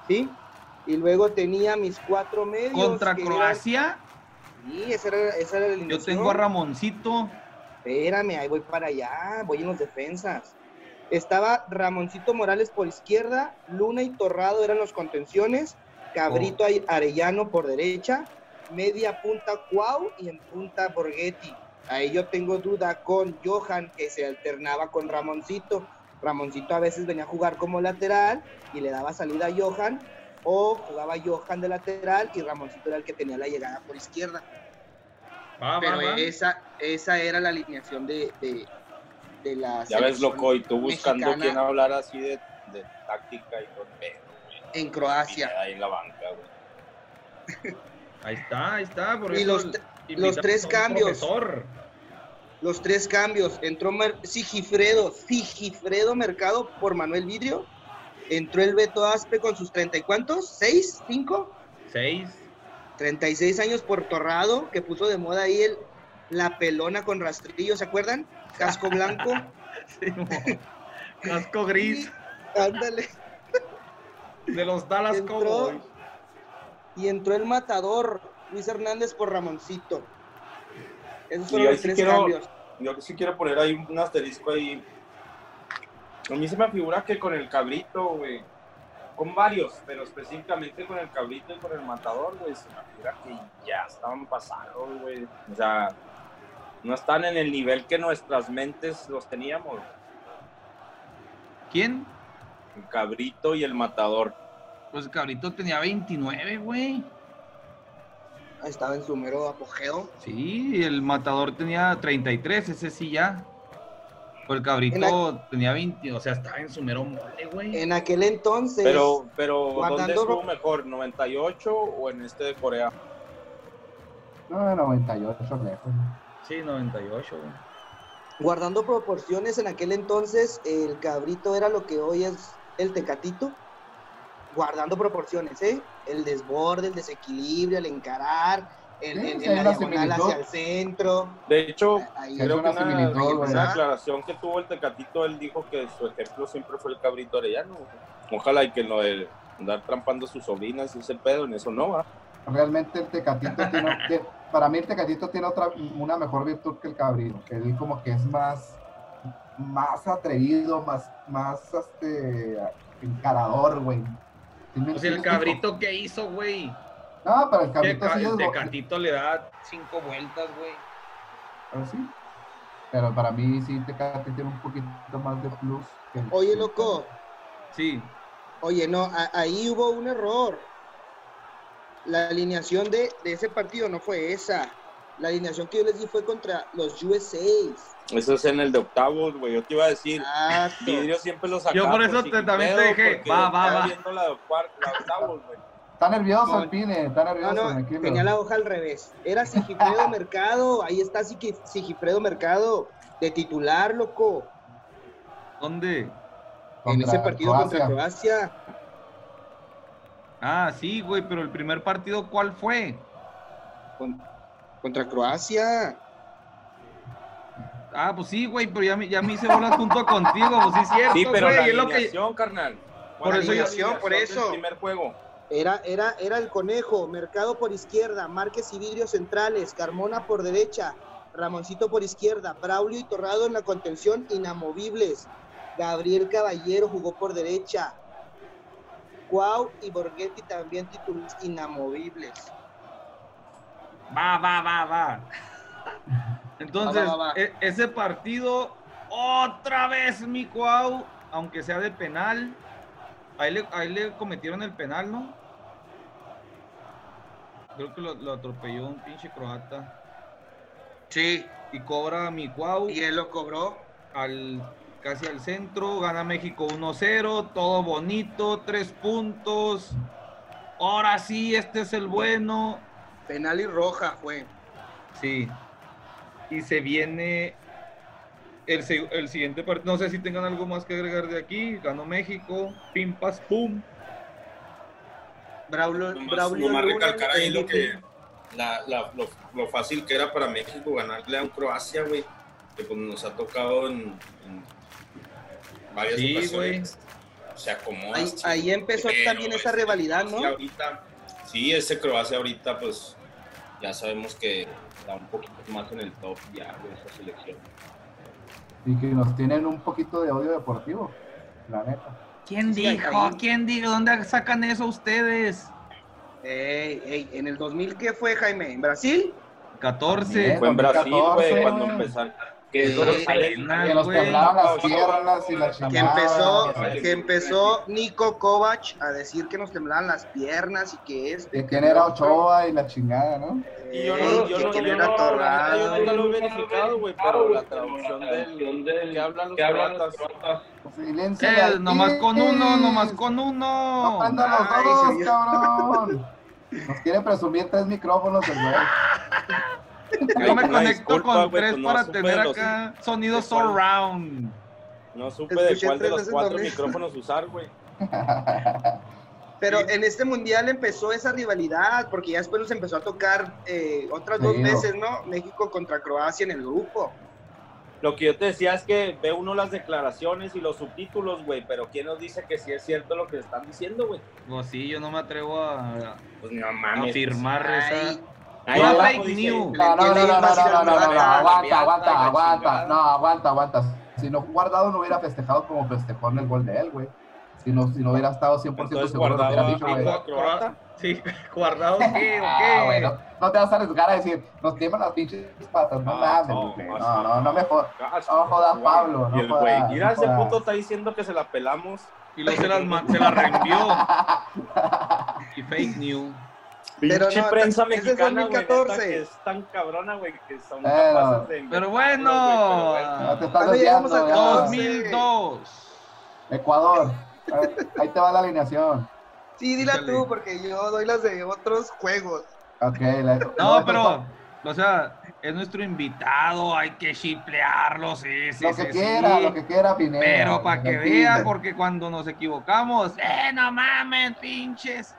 ¿Sí? Y luego tenía mis cuatro medios. contra eran- Croacia, Sí, esa era, esa era la yo tengo a Ramoncito, Espérame, ahí voy para allá, voy en los defensas. Estaba Ramoncito Morales por izquierda, Luna y Torrado eran los contenciones, Cabrito Oh. Arellano por derecha, media punta Cuau y en punta Borghetti. Ahí yo tengo duda con Johan, que se alternaba con Ramoncito. Ramoncito a veces venía a jugar como lateral y le daba salida a Johan, o jugaba Johan de lateral y Ramoncito era el que tenía la llegada por izquierda. Va, Pero va, va. esa, esa era la alineación de, de, de la Ya ves, loco, y tú buscando mexicana quién hablar así de, de táctica y güey. en Croacia. Ahí en la banca, güey. Ahí está, ahí está. Por Y eso los los tres cambios. profesor. Los tres cambios. Entró Mer- Sigifredo, Sigifredo Mercado por Manuel Vidrio. Entró el Beto Aspe con sus treinta y cuántos, ¿seis? ¿Cinco? Seis. 36 años por Torrado, que puso de moda ahí el, la pelona con rastrillo, ¿se acuerdan? Casco blanco. <laughs> Sí. Casco gris Ándale. de los Dallas Entró. Cowboys. Y entró el matador, Luis Hernández por Ramoncito. Esos fueron los sí tres quiero- cambios. Yo sí quiero poner ahí un asterisco ahí. A mí se me figura que con el cabrito, güey. Con varios, pero específicamente con el cabrito y con el matador, güey. Se me figura que ya estaban pasados, güey. O sea, no están en el nivel que nuestras mentes los teníamos. ¿Quién? El cabrito y el matador. Pues Cabrito tenía 29, güey. Estaba en su mero apogeo. Sí, el matador tenía 33, ese sí ya. Pues el cabrito tenía 20, o sea, estaba en su mero mole, güey. En aquel entonces, Pero, pero ¿dónde estuvo mejor? ¿98 o en este de Corea? No, 98 lejos. Sí, 98, güey. guardando proporciones, en aquel entonces el cabrito era lo que hoy es el tecatito. Guardando proporciones, ¿eh? El desborde, el desequilibrio, el encarar, en, Sí, la una diagonal hacia el centro. De hecho, Ahí. Creo que una una, una declaración que tuvo el Tecatito, él dijo que su ejemplo siempre fue el cabrito arellano. Ojalá y que lo de andar trampando a sus sobrinas y ese pedo, en eso no va. Realmente el Tecatito tiene, tie- para mí el Tecatito tiene otra, una mejor virtud que el Cabrito, que él como que es más, más atrevido, más, más, este, encarador, güey. ¿Sí me Pues el cabrito que hizo, güey. No, pero el Que Cabrito sí el tecatito le da cinco vueltas, güey. Pero sí. Pero para mí sí Tecate tiene un poquito más de plus. que el- Oye, loco, Sí. oye, no, a- ahí hubo un error. La alineación de, de ese partido no fue esa. La alineación que yo les di fue contra los USAs. Eso es en el de octavos, güey. Yo te iba a decir, Exacto. Vidrio siempre lo sacaba. Yo por eso te- también te dije, va, va, va. viendo la de la octavos, güey. Está nervioso el Pine, está nervioso. no, tenía la hoja al revés. Era Sigifredo <laughs> Mercado. Ahí está Sigi- Sigifredo Mercado. De titular, loco. ¿Dónde? en Contra ese partido contra Croacia. Ah, sí, güey, pero el primer partido, ¿cuál fue? Con- contra Croacia. Ah, pues sí, güey, pero ya me, ya me hice bolas junto contigo, pues sí es cierto, Sí, pero güey, la es lo que... carnal. Por ¿Cuál eso yo- por eso. primer juego. Era, era, era el conejo, Mercado por izquierda, Márquez y Vidrio centrales, Carmona por derecha, Ramoncito por izquierda, Braulio y Torrado en la contención, inamovibles. Gabriel Caballero jugó por derecha. Cuau y Borghetti también titulares inamovibles. Va, va, va, va. Entonces, Va, va, va, va. e- ese partido, otra vez mi Cuau, aunque sea de penal, ahí le, ahí le cometieron el penal, ¿no? Creo que lo, lo atropelló un pinche croata. Sí, Y cobra mi Cuau y él lo cobró. al, casi al centro, gana México 1-0, todo bonito, tres puntos. Ahora sí, este es el bueno. Penal y roja fue. Sí. Y se viene el, el siguiente partido. No sé si tengan algo más que agregar de aquí. Ganó México. Pim, pas, pum. Braulio, Nomás, Braulio nomás recalcar ahí lo que la, la- lo, lo fácil que era para México ganarle a un Croacia, güey, que pues nos ha tocado en, en varias Sí, ocasiones. Se acomoda. Ahí, empezó pero también esa ese rivalidad, ¿no? Ahorita- sí, ese Croacia ahorita, pues ya sabemos que da un poquito más en el top ya, güey, esa selección. Y que nos tienen un poquito de odio deportivo, la neta. ¿Quién Sí, dijo? ahí. ¿Quién dijo? ¿Dónde sacan eso ustedes? Ey, ey, ¿En el 2000 qué fue, Jaime? ¿En Brasil? 14. Bien. Fue en Brasil, 2014, güey, cuando empezaron. Que Sí, sale- sí, Que las piernas y la chingada. Que empezó, que empezó Nico Kovac a decir que nos temblaban las piernas y que este. Que quién era Ochoa y la chingada, ¿no? Y yo no, yo que no, quién yo era no, yo lo he verificado, güey, pero la traducción del que hablan los croatas. Silencio. Eh, nomás con uno, nomás con No uno. prendan los dos, cabrón. Nos quiere presumir tres micrófonos el güey. <laughs> Yo me conecto disculpa, con tres pues no para tener de los- acá sonido surround. No supe de cuál de los cuatro micrófonos usar, güey. <laughs> Pero en este mundial empezó esa rivalidad, porque ya después nos empezó a tocar eh, otras dos veces, ¿no? México contra Croacia en el grupo. Lo que yo te decía es que ve uno las declaraciones y los subtítulos, güey, pero ¿quién nos dice que sí es cierto lo que están diciendo, güey? Pues sí, yo no me atrevo a, Pues no a mames. afirmar esa. Hay una fake news. No, no, no, no, no, no, aguanta, aguanta, aguanta, no, aguanta, aguanta. Si no, Guardado no hubiera festejado como festejó en el gol de él, güey. Si no, si no hubiera estado 100% seguro, lo hubiera dicho, güey. Sí, ¿ah? <laughs> guardado, ah, ¿qué? Ah, bueno, no te vas a arriesgar a decir, nos tiemblan las pinches patas, no ah, mames, no, no, no, no me jodas, no jodas, Pablo. Y el güey, mira, ese puto está diciendo que se la pelamos y luego se la, se la reenvió. <laughs> y fake news. Pero no, prensa es mexicana, güey, 2014. neta, que es tan cabrona, güey, que son Pero- capaces de... Pero bueno. pero No te estás ¿Cuándo llegamos desviando, al ya. 2002. Ecuador. Ahí te va la alineación. Sí, dila tú, porque yo doy las de otros juegos. Ok, la- No, pero, o sea, es nuestro invitado, hay que chiplearlo, sí, sí, Lo que sí. quiera, lo que quiera, Pineda. Pero para que vea, porque cuando nos equivocamos, ¡eh, no mames, pinches!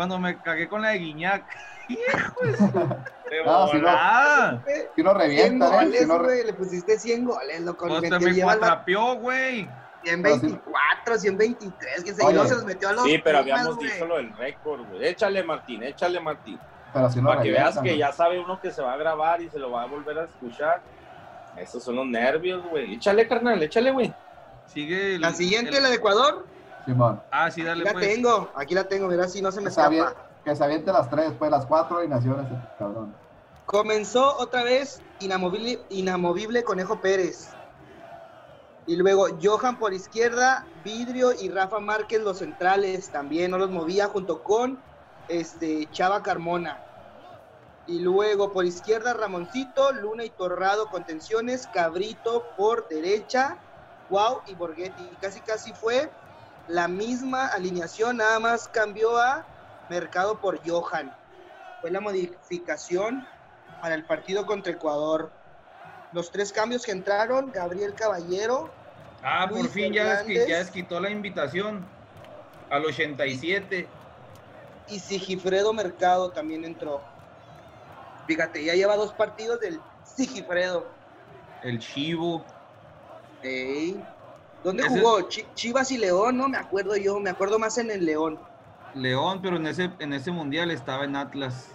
Cuando me cagué con la de Guiñac. <laughs> Hijo de No, si no-. Si no 100 revienta, ¿eh? goles, Si no re- güey. Le pusiste 100 goles, loco. Pues se Metió- me cuatrapeó, güey. 124, 123, que se no se los metió a los Sí, pero habíamos dicho lo del récord, güey. Échale, Martín, échale, Martín. Pero si no Para que veas que ya sabe uno que se va a grabar y se lo va a volver a escuchar. Esos son los nervios, güey. Échale, carnal, échale, güey. Sigue el- La siguiente, el- la de Ecuador, Simón. Ah, sí, aquí dale la pues. tengo, aquí la tengo, mira, si no se me escapa. que se aviente las tres, después las cuatro alineaciones, este cabrón. Comenzó otra vez inamovible, inamovible Conejo Pérez. Y luego Johan por izquierda, Vidrio y Rafa Márquez los centrales también, no los movía junto con este Chava Carmona. Y luego por izquierda Ramoncito, Luna y Torrado contenciones, Cabrito por derecha, Wow y Borghetti. Casi casi fue la misma alineación, nada más cambió a Mercado por Johan. Fue la modificación para el partido contra Ecuador. Los tres cambios que entraron, Gabriel Caballero, Ah, por fin ya, Hernández. ya desquitó la invitación. Al 87. y Sigifredo Mercado también entró. Fíjate, ya lleva dos partidos del Sigifredo. El Chivo. Ey. ¿Dónde Ese- jugó? Chi- Chivas y León, no me acuerdo yo, me acuerdo más en el León. León, pero en ese, en ese mundial estaba en Atlas.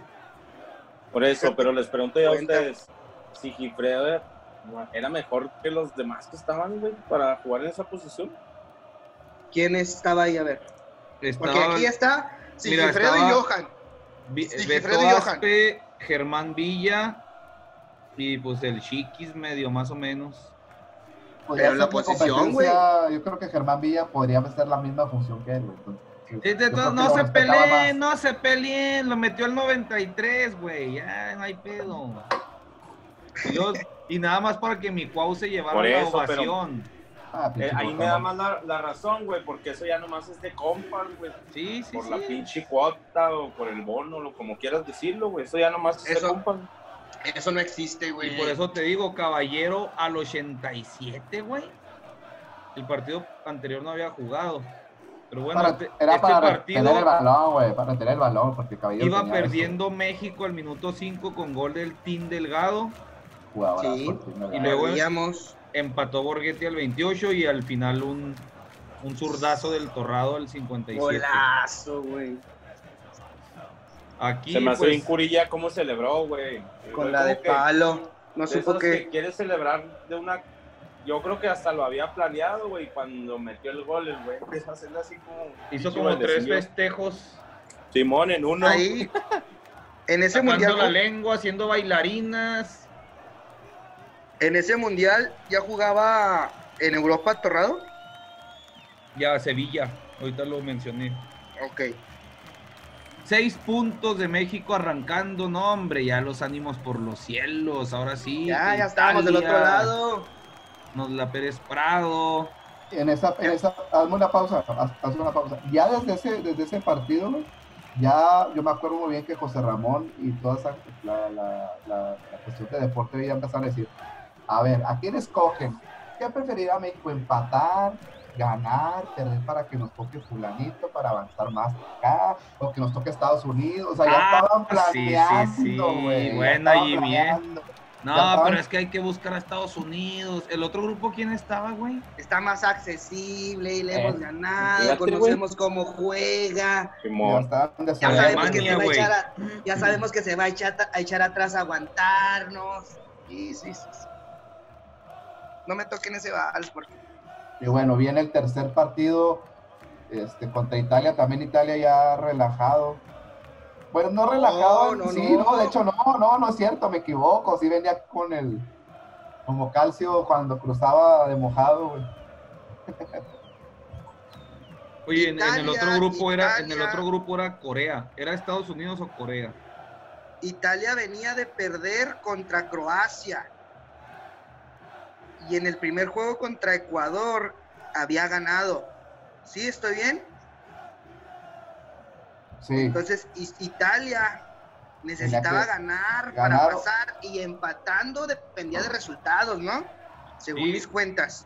Por eso, pero les pregunto yo a ustedes, si Gifredo era mejor que los demás que estaban, güey, para jugar en esa posición. ¿Quién estaba ahí? A ver. Porque aquí está Sigifredo y estaba- Johan. Vi- Sigifredo Beto y Johan. Aspe, Germán Villa y pues el Chiquis medio más o menos. Podría Pero la posición, competencia, Yo creo que Germán Villa podría hacer la misma función que él, güey. Entonces, no se peleen, no se peleen, lo metió el 93, güey, ya no hay pedo. Y, yo- y nada más para que mi Cuau se llevara Por la pero- ovación. Ah, Eh, ahí me da más la, la razón, güey, porque eso ya nomás es de compas, güey. Sí, sí, Por sí. la pinche cuota o por el bono, lo como quieras decirlo, güey. Eso ya nomás es Eso- de compas. Eso no existe, Y güey. por eso te digo, caballero al 87, güey. El partido anterior no había jugado. Pero bueno, Para- este, era este para partido retener el balón, güey, para retener el balón, porque Caballero iba perdiendo México al minuto 5 con gol del Team Delgado. jugadorazo, Sí. el Y luego- Veíamos. Empató Borghetti al 28 y al final un, un zurdazo del Torrado al 57. Golazo, güey. Aquí, Se me hace pues, bien curilla cómo celebró, güey. Con la de que palo. No supo que que. quiere celebrar de una. Yo creo que hasta lo había planeado, güey. Cuando metió el gol, el güey empezó a hacerle así como. hizo como tres festejos. Simón en uno. Ahí. En ese Sacando mundial. la lengua, haciendo bailarinas. En ese mundial ya jugaba en Europa Torrado. Ya, Sevilla. Ahorita lo mencioné. Ok. Seis puntos de México arrancando, no hombre, ya los ánimos por los cielos, ahora sí. Ya, ya estábamos del otro lado. Nos la Pérez Prado. En esa, en esa, hazme una pausa, haz, hazme una pausa. Ya desde ese, desde ese partido, ya yo me acuerdo muy bien que José Ramón y toda esa, la, la, la, la cuestión de deporte ya empezaron a decir, a ver, ¿a quién escogen? ¿Qué preferirá México? ¿Empatar? ¿Ganar? ¿Perder para que nos toque fulanito para avanzar más acá? ¿O que nos toque Estados Unidos? O sea, ya Ah, estaban sí, sí, planeando, sí. güey. ya Buena, Jimmy, ¿eh? planeando. No, estaban- pero es que hay que buscar a Estados Unidos. ¿El otro grupo quién estaba, güey? Está más accesible y le Eh, hemos ganado. Conocemos cómo juega. Ya sabemos, que se va a echar a, ya sabemos que se va a echar, a echar atrás a aguantarnos. Sí, sí, sí. sí. No me toquen ese vals porque Y bueno, viene el tercer partido este, contra Italia, también Italia ya relajado. Bueno, no relajado, no, sí, no. no. de hecho no, no, no es cierto, me equivoco, sí venía con el, como calcio cuando cruzaba de mojado, güey. Oye, en, en el otro grupo era, en el otro grupo era Corea. ¿Era Estados Unidos o Corea? Italia venía de perder contra Croacia. Y en el primer juego contra Ecuador había ganado. ¿Sí? ¿Estoy bien? Sí, Entonces, Italia necesitaba ganar ganar para pasar y empatando dependía de resultados, ¿no? Según Sí. mis cuentas.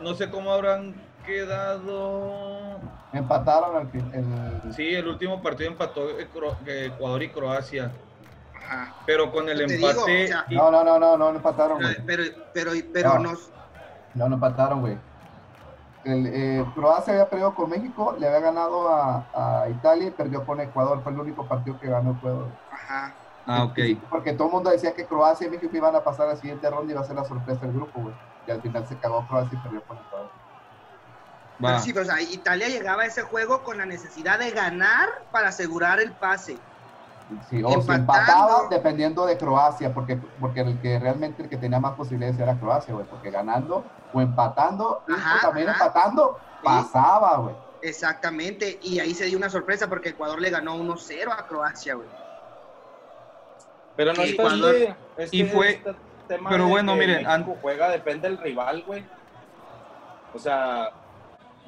No sé cómo habrán quedado. Empataron al fin. el- Sí, el último partido empató Ecuador y Croacia. Ajá. Pero con el Te digo, empate. o sea, y- No, no, no, no, no, no empataron, güey. Pero, pero, pero No. nos. No, no empataron, güey. El, eh, Croacia había perdido con México, le había ganado a, a Italia y perdió con Ecuador. Fue el único partido que ganó Ecuador. Ajá. Ah, ok. Porque todo el mundo decía que Croacia y México iban a pasar a la siguiente ronda y iba a ser la sorpresa del grupo, güey. Y al final se cagó Croacia y perdió con Ecuador. Pero sí, pero, o sea, Italia llegaba a ese juego con la necesidad de ganar para asegurar el pase. Sí, o si Empatando. empataba, dependiendo de Croacia, porque, porque el que realmente el que tenía más posibilidades era Croacia, güey. Porque ganando o empatando, y Ajá, también ajá. empatando, pasaba, güey. Exactamente. Y ahí se dio una sorpresa porque Ecuador le ganó 1-0 a Croacia, güey. Pero no está cuando- este, este- y fue- este tema pero bueno, miren, México juega, depende del rival, güey. O sea,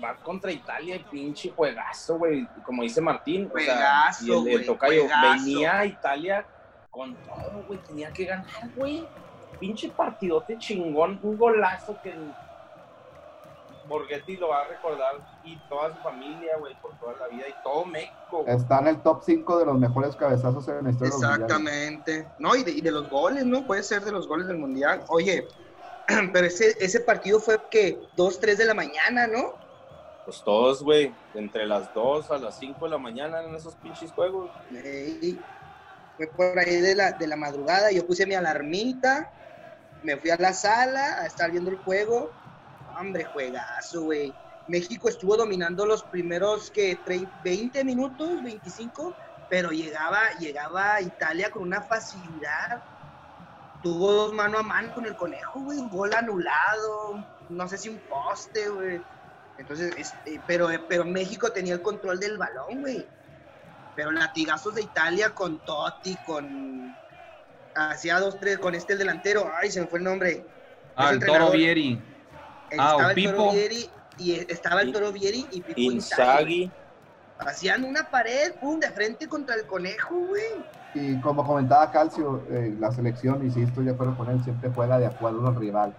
va contra Italia y pinche juegazo, güey. Como dice Martín. o sea, Juegazo, y el, el tocayo juegazo. venía a Italia con todo, güey. Tenía que ganar, güey. Pinche partidote chingón. Un golazo que el Borghetti lo va a recordar. Y toda su familia, güey, por toda la vida. Y todo México. Está en el top 5 de los mejores cabezazos en la historia de los. Exactamente. No, y de, y de los goles, ¿no? Puede ser de los goles del Mundial. Oye, <clears throat> pero ese, ese partido fue que 2, 3 de la mañana, ¿no? Pues todos, güey, entre las 2 a las 5 de la mañana en esos pinches juegos. Ey, fue por ahí de la, de la madrugada. Yo puse mi alarmita, me fui a la sala a estar viendo el juego. Hombre, juegazo, güey. México estuvo dominando los primeros que 20 minutos, 25, pero llegaba, llegaba Italia con una facilidad. Tuvo dos mano a mano con el conejo, güey, un gol anulado, no sé si un poste, güey. Entonces, este, pero, pero México tenía el control del balón, güey. Pero latigazos de Italia con Totti, con. Hacía dos, tres, con este el delantero. Ay, se me fue el nombre. Ah, el Toro. Vieri. Ah, Estaba o el Pipo. Toro Vieri y estaba el Toro Vieri y Pipo Inzaghi. Inzaghi. Hacían una pared, pum, de frente contra el conejo, güey. Y como comentaba Calcio, eh, la selección, y sí estoy de acuerdo con él, siempre juega de acuerdo al rival.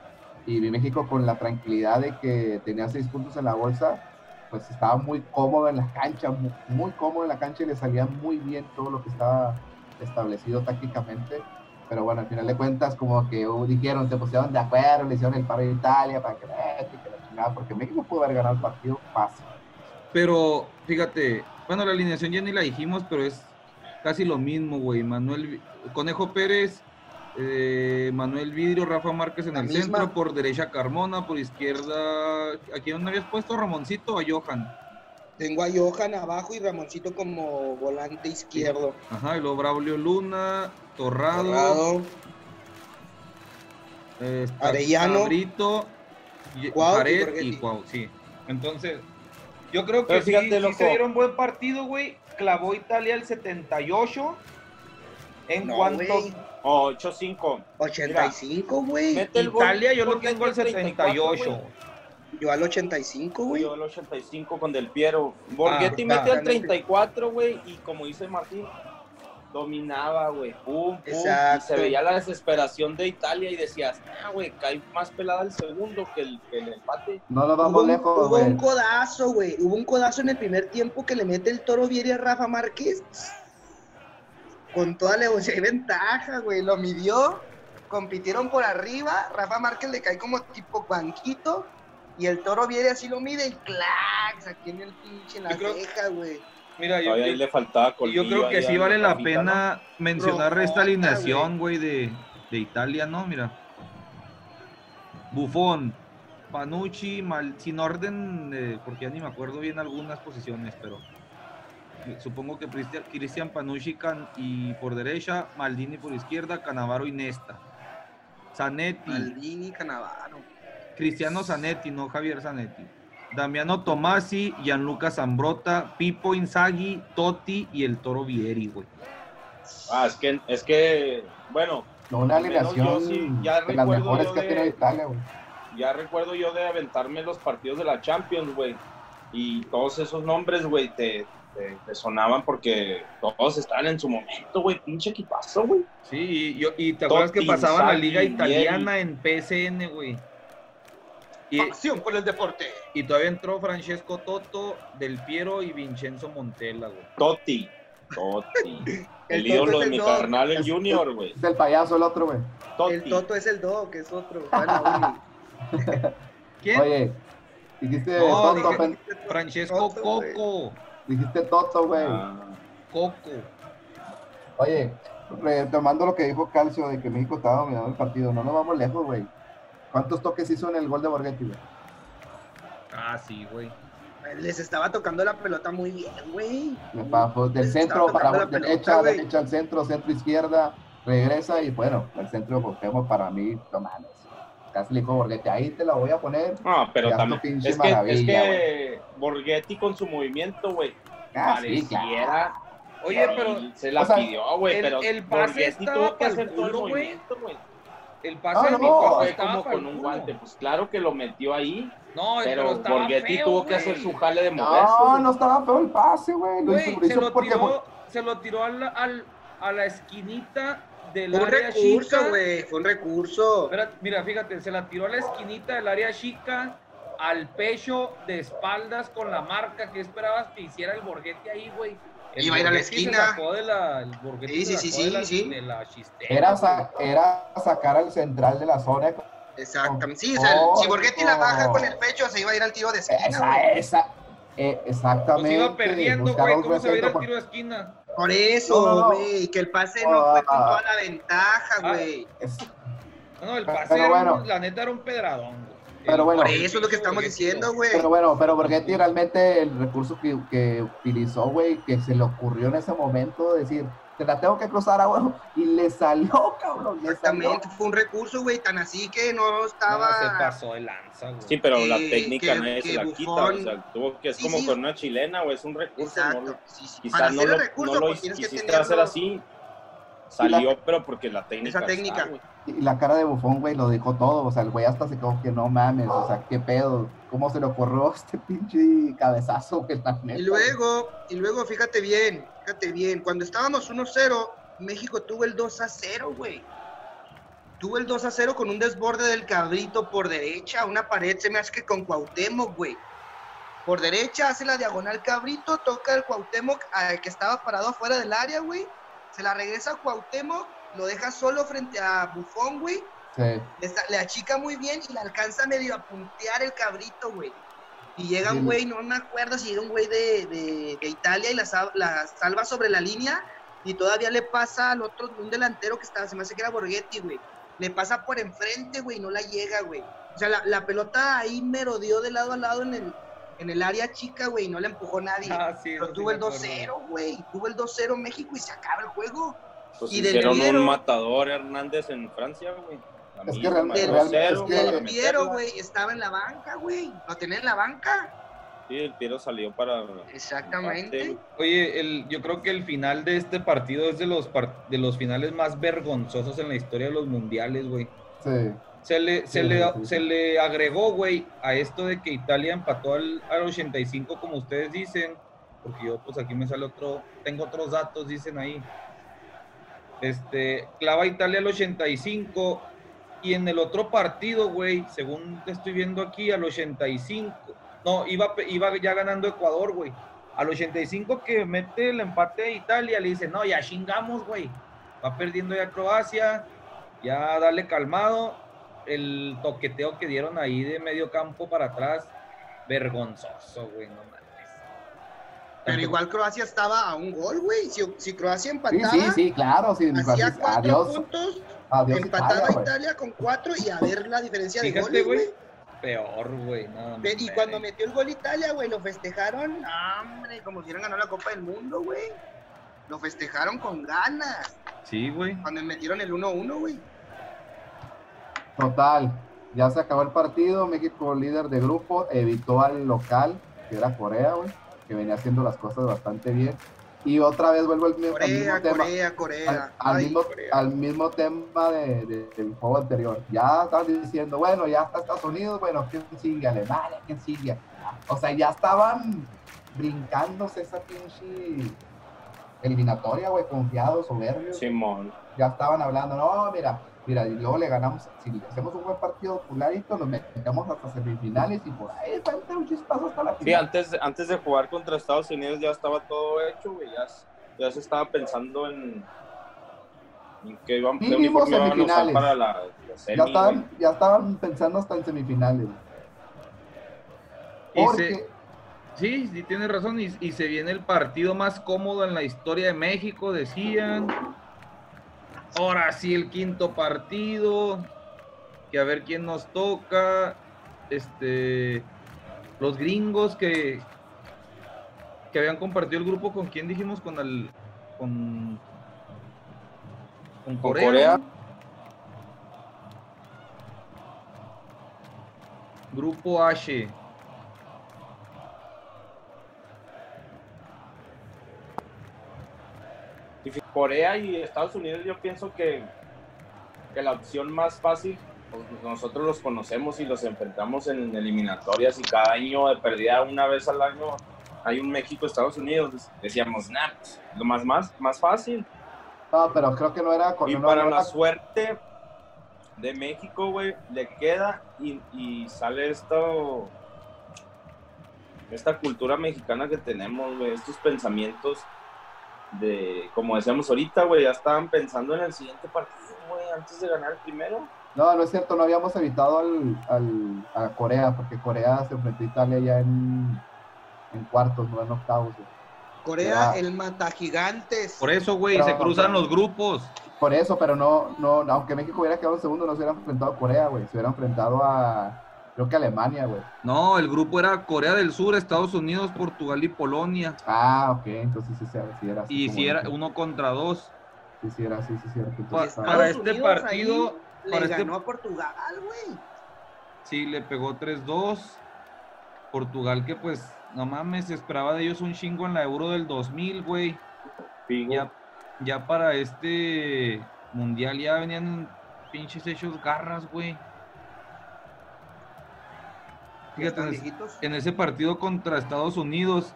Y México con la tranquilidad de que tenía seis puntos en la bolsa, pues estaba muy cómodo en la cancha, muy, cómodo en la cancha y le salía muy bien todo lo que estaba establecido tácticamente. Pero bueno, al final de cuentas, como que dijeron, se pusieron de acuerdo, le hicieron el paro de Italia para que, eh, que la chingada, porque México pudo haber ganado el partido fácil. Pero fíjate, bueno, la alineación ya ni la dijimos, pero es casi lo mismo, güey. Manuel Conejo Pérez, eh, Manuel Vidrio, Rafa Márquez en La el misma. centro, por derecha Carmona, por izquierda. ¿A quién habías puesto? ¿A Ramoncito o a Johan? Tengo a Johan abajo y Ramoncito como volante izquierdo. Ajá, y luego Braulio Luna, Torrado, Torrado, eh, está Arellano, Brito, y- Cuau y Jared Borghetti. y Cuau, sí. Entonces, yo creo que sí, fíjate, sí se dieron buen partido, güey. Clavó Italia el 78. En No, cuanto güey. Oh, 8-5. 85, güey. Mete el gol, Italia, yo lo tengo al 34, 78. Yo al 85, güey. Yo el 85 con Del Piero. Borghetti Ah, mete al 34, güey, y como dice Martín, dominaba, güey. Pum, pum. Y Exacto. se veía la desesperación de Italia y decías, ah, güey, cae más pelada el segundo que el, que el empate. No nos Hubo, vamos un, lejos, hubo un codazo, güey. Hubo un codazo en el primer tiempo que le mete el toro Vieri a Rafa Márquez. Con toda la y ventaja, güey. Lo midió. Compitieron por arriba. Rafa Márquez le cae como tipo banquito. Y el toro Vieri así lo mide y clac. Aquí en el pinche en la Yo creo- ceja, güey. Mira, yo, ahí yo- le faltaba yo colmillo creo que ahí sí vale la pena mencionar esta alineación, güey, de, de Italia, ¿no? Mira. Bufón, Panucci, mal, sin orden, eh, porque ya ni me acuerdo bien algunas posiciones, pero supongo que Cristian, Panucci can- y por derecha, Maldini por izquierda, Canavaro y Nesta. Zanetti, Maldini, Canavaro. Cristiano Zanetti, no Javier Zanetti. Damiano Tomasi, Gianluca Zambrota, Pipo Inzaghi, Totti y el Toro Vieri, güey. Ah, es que, es que, bueno, No, una alineación sí, ya de las recuerdo mejores yo que tenido Italia, güey. ya recuerdo yo de aventarme los partidos de la Champions, güey. Y todos esos nombres, güey, te, te, te sonaban porque todos estaban en su momento, güey. Pinche equipazo, güey. Sí, y, yo- y te acuerdas que Totti, pasaban la liga italiana en PSN, güey. Y, Acción por el deporte. y todavía entró Francesco Toto, Del Piero y Vincenzo Montella, güey. Toti. Toti. <laughs> El El ídolo de mi el carnal, el Es- Junior, güey. Es el payaso el otro, güey. El Toto es el Do, que es otro. <laughs> ¿Quién? Oye, dijiste No, Toto, dije- pen- Francesco Toto. Coco. Dijiste Toto, güey. Ah, Coco. Oye, retomando lo que dijo Calcio de que México estaba dominando el partido, no nos vamos lejos, güey. ¿Cuántos toques hizo en el gol de Borghetti, güey? Ah, sí, güey. Les estaba tocando la pelota muy bien, güey. Pues, del Les centro para derecha, derecha al centro, centro izquierda, regresa y bueno, el centro Cuauhtémoc para mí, no mames. Casi le dijo Borghetti, ahí te la voy a poner. No, pero también. Es que, es que Borghetti con su movimiento, güey, Ah, sí, pareciera. claro. Oye, pero Se la o sea, pidió, güey, el- pero el pase estaba tuvo que hacer todo el movimiento, güey. el pase No, de mi no, estaba como con un guante. Pues claro que lo metió ahí, No, pero, pero Borghetti feo, tuvo que hacer su jale de moverse. No, no estaba feo el pase, güey. Lo hizo, se lo porque tiró, se lo tiró al, al- a la esquinita del Fue un área recurso, chica. güey. Fue un recurso. Mira, fíjate, se la tiró a la esquinita del área chica, al pecho, de espaldas, con la marca. que esperabas que hiciera el Borghetti ahí, güey? Iba a ir a la se esquina. de la, el Borghetti Sí, se sí, sí, de sí, la, sí. de la chistera, Era, güey. sa- era sacar al central de la zona. Exactamente. Sí, o sea, Oh, si Borghetti la baja con el pecho, se iba a ir al tiro de esquina, Esa, esa. Eh, Pues exactamente. iba perdiendo, güey. un ¿Cómo se va a ir al centro tiro de esquina? Por no, eso, no. güey. Que el pase no fue con Ah. toda la ventaja, Ah. güey. Es- No, no, el pase, Pero era un- bueno. la neta era un pedradón, güey. Pero bueno. Por eso es lo que estamos Borghetti, diciendo, güey. Pero bueno, pero Borghetti realmente el recurso que, que utilizó, güey, que se le ocurrió en ese momento, decir, te la tengo que cruzar a huevo, y le salió, cabrón, le salió. Exactamente, fue un recurso, güey, tan así que no No, estaba. se pasó de lanza, güey. Sí, pero la técnica que- que se la Buffon- quita. O sea, tuvo que es Sí, como sí. con una chilena, güey, es un recurso. No, Exacto. lo- sí, sí. quizá Para no hacer lo, recurso, no lo pues hacer así. Salió, pero porque la técnica. Esa técnica. está, güey. Y la cara de Bufón, güey, lo dijo todo, o sea, el güey hasta se quedó que no mames, o sea, qué pedo, cómo se le ocurrió <laughs> este pinche cabezazo, güey, la neta. Y luego, y luego, fíjate bien, fíjate bien, cuando estábamos 1-0, México tuvo el 2-0, güey. Tuvo el 2-0 con un desborde del cabrito por derecha, una pared, se me hace que con Cuauhtémoc, güey. Por derecha hace la diagonal cabrito, toca el Cuauhtémoc al que estaba parado afuera del área, güey. Se la regresa a Cuauhtémoc, lo deja solo frente a Bufón, güey. Sí, Le, achica muy bien y le alcanza medio a puntear el cabrito, güey. Y llega un güey, no me acuerdo si era un güey de, de- de Italia y la, la salva sobre la línea y todavía le pasa al otro, un delantero que estaba, se me hace que era Borghetti, güey. Le pasa por enfrente, güey, y no la llega, güey. O sea, la, la pelota ahí merodeó de lado a lado en el, en el área chica, güey, y no la empujó nadie. Ah, sí, Pero tuvo el acuerdo. 2-0, güey. Tuvo el 2-0 México y se acaba el juego. Pues Y del hicieron un matador Hernández en Francia, güey. Es que realmente- Del, 2-0 es que- del Piero, güey, estaba en la banca, güey. Lo tenía en la banca. Sí, el Piero salió para. Exactamente. Oye, el, yo creo que el final de este partido es de los, par- de los finales más vergonzosos en la historia de los mundiales, güey. sí. Se le, se le, se le agregó, güey, a esto de que Italia empató al, al 85, como ustedes dicen, porque yo, pues aquí me sale otro, tengo otros datos, dicen ahí. Este, clava Italia al 85 y en el otro partido, güey, según te estoy viendo aquí, al 85, no, iba, iba ya ganando Ecuador, güey. Al 85 que mete el empate de Italia, le dice, no, ya chingamos, güey. Va perdiendo ya Croacia, ya dale calmado. El toqueteo que dieron ahí de medio campo para atrás, vergonzoso, güey, no mames. Pero igual Croacia estaba a un gol, güey. Si, si Croacia Sí, empataba, sí, sí, claro, sí, hacía cuatro adiós, puntos, adiós empataba Italia. Italia con cuatro y a ver la diferencia de goles, güey. Peor, güey. No, Y cuando metió el gol Italia, güey, lo festejaron, hombre, como si hubieran ganado la Copa del Mundo, güey. Lo festejaron con ganas. Sí, güey. Cuando metieron el 1-1, güey. Total, ya se acabó el partido, México líder de grupo, evitó al local, que era Corea, güey, que venía haciendo las cosas bastante bien. Y otra vez vuelvo al, mi- al Corea, mismo tema. Corea, Al, Corea. al Ay, mismo, Corea. al mismo tema de, de- del juego anterior. Ya estaban diciendo, bueno, ya está Estados Unidos, bueno, ¿quién sigue? Alemania, ¿quién sigue? O sea, ya estaban brincándose esa pinche eliminatoria, güey, confiados, soberbios. Simón. Ya estaban hablando, no, mira, Mira, y luego le ganamos, si le hacemos un buen partido fuladito, nos metemos hasta semifinales y por ahí falta un chispazo hasta la Sí, final. antes, de- antes de jugar contra Estados Unidos ya estaba todo hecho, güey. Ya, se estaba pensando en, en qué iban, qué uniforme iban a usar semifinales. para la, la semi, ya, estaban, ya estaban pensando hasta en semifinales. Y Porque, se- sí, sí, tienes razón. Y, y se viene el partido más cómodo en la historia de México, decían. Ahora sí, el quinto partido. Que a ver quién nos toca. Este. Los gringos que. Que habían compartido el grupo con quién dijimos, con el. Con. Con Con Corea. Corea. ¿no? Grupo H. Corea y Estados Unidos yo pienso que, que la opción más fácil, pues nosotros los conocemos y los enfrentamos en eliminatorias y cada año de perdida una vez al año hay un México-Estados Unidos. Decíamos, nah, pues, lo más, más, más fácil. no, pero creo que no era con Y no, para la suerte de México, güey, le queda y, y sale esto, esta cultura mexicana que tenemos, güey, estos pensamientos de, como decíamos ahorita, güey, ya estaban pensando en el siguiente partido, güey, antes de ganar el primero. No, no es cierto, no habíamos evitado al, al- a Corea, porque Corea se enfrentó a Italia ya en, en cuartos, no en octavos. güey. Corea, Ya. el mata gigantes. Por eso, güey, Pero- se cruzan los grupos. Por eso, pero no, no, aunque México hubiera quedado en segundo, no se hubiera enfrentado a Corea, güey. Se hubiera enfrentado a, creo que Alemania, güey. No, el grupo era Corea del Sur, Estados Unidos, Portugal y Polonia. Ah, ok, entonces sí, sí, sí era así. Y si era uno contra dos. Sí, sí, era así, sí, sí, era entonces para este Unidos partido, le para este- ganó a Portugal, güey. Sí, le pegó 3-2. Portugal que pues, no mames, esperaba de ellos un chingo en la Euro del 2000, güey. Ya, ya para este mundial ya venían pinches hechos garras, güey. Fíjate, en, ese partido contra Estados Unidos,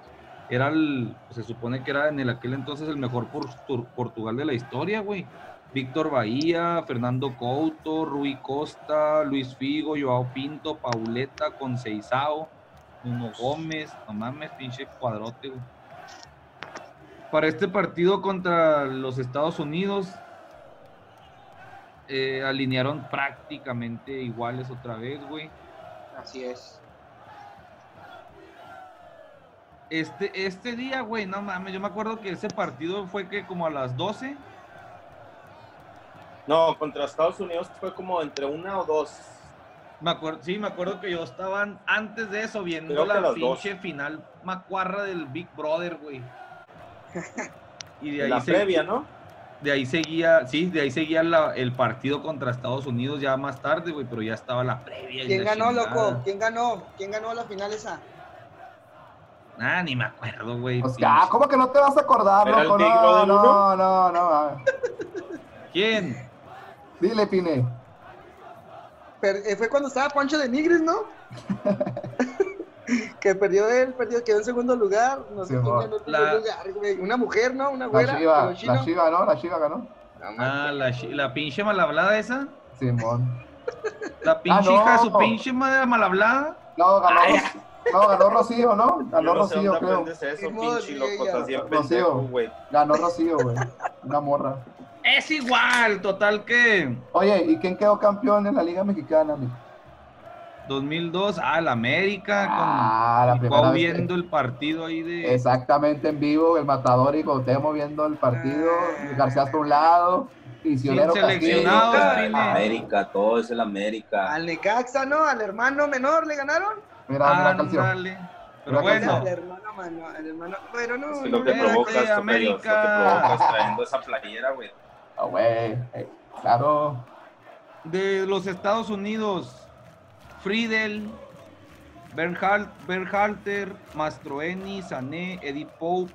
era el, se supone que era en el aquel entonces el mejor por- Portugal de la historia, güey. Víctor Bahía, Fernando Couto, Rui Costa, Luis Figo, Joao Pinto, Pauleta, Conceizao, Nuno Gómez, no mames, pinche cuadrote, güey. Para este partido contra los Estados Unidos, eh, alinearon prácticamente iguales otra vez, güey. Así es. Este, este día, güey, no mames, yo me acuerdo que ese partido fue que como a las 12. No, contra Estados Unidos fue como entre una o dos. Me acuerdo, sí, me acuerdo que yo estaba antes de eso viendo la pinche final macuarra del Big Brother, güey. <laughs> Y de ahí, la previa, ¿no? de ahí seguía, sí, de ahí seguía la- el partido contra Estados Unidos ya más tarde, güey, pero ya estaba la previa. ¿Quién la ganó, chingada. loco? ¿Quién ganó? ¿Quién ganó la final esa? Ah, ni me acuerdo, güey. Pues, pinche. ah, ¿cómo que no te vas a acordar, ¿Era el loco? Big No, no, uno? no, no, ah. ¿Quién? Dile, Pine. Eh, fue cuando estaba Pancho de Nigris, ¿no? <laughs> que perdió él, perdió, quedó en segundo lugar. No sé Sí, quién ganó el La- primer lugar, güey. Una mujer, ¿no? Una La güera. Pelo chino. la Chiva, ¿no? La Chiva ganó. Ah, la, la pinche mal hablada esa. Simón. La pinche no. hija de su pinche madre mal hablada. No, ganó, Ay, no, ganó Rocío, ¿no? Ganó no sé Rocío, creo. eso, pinche loco. Rocío. pendejo, güey. Ganó Rocío, güey. Una morra. Es igual, total que Oye, ¿y quién quedó campeón en la Liga Mexicana, mi? 2002, ah, el América, Ah, la primera vez viendo el partido ahí de... Exactamente en vivo, el Matador y Cuauhtémoc viendo el partido, Ah. García por un lado, seleccionados, Ah, Pine. América, todo es el América. Al Necaxa, ¿no? Al hermano menor le ganaron. Mira, mira la canción. Pero Mira bueno, hermano, mano, al hermano. Pero no. Es que no, lo que provocas, tocayo, es lo que América. provocas trayendo esa playera, güey. Ah, güey, eh, claro. de los Estados Unidos, Friedel, Bernhal- Bernhalter, Mastroeni, Sané, Eddie Pope,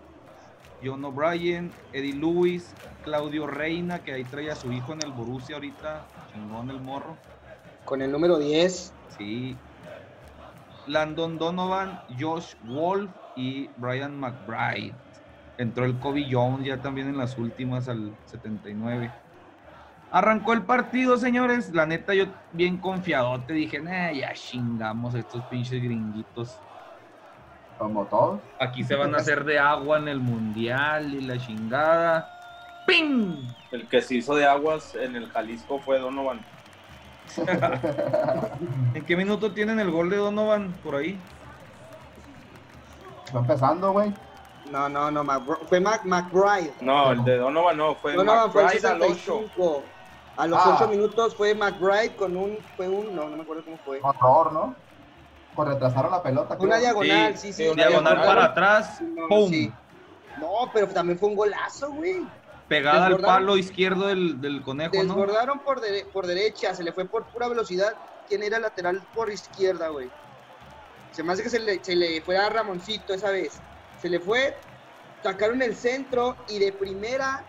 John O'Brien, Eddie Lewis, Claudio Reina, que ahí trae a su hijo en el Borussia ahorita, chingón el morro. Con el número 10. Sí. Landon Donovan, Josh Wolf y Brian McBride. Entró el Kobe Jones ya también en las últimas al 79. Arrancó el partido, señores. La neta, yo bien confiado te dije, nah, ya chingamos a estos pinches gringuitos. Como todos. Aquí se van a hacer de agua en el mundial y la chingada. ¡Ping! El que se hizo de aguas en el Jalisco fue Donovan. <laughs> ¿En qué minuto tienen el gol de Donovan por ahí? Va empezando, güey. No, no, no, Mac- fue Mac, McBride. No, el de Donovan no, fue Donovan fue el McBride al 8. 65. A los Ah. 8 minutos fue McBride con un, fue un, no, no me acuerdo cómo fue. Horror, ¿no? Pues retrasaron la pelota. Una creo. diagonal, sí, sí. sí, una Diagonal para atrás, No, ¡pum! sí. No, pero también fue un golazo, güey. Pegada al palo izquierdo del, del conejo, ¿no? Desbordaron por, dere- por derecha, se le fue por pura velocidad. ¿Quién era lateral por izquierda, güey? Se me hace que se le, se le fue a Ramoncito esa vez. Se le fue, sacaron el centro y de primera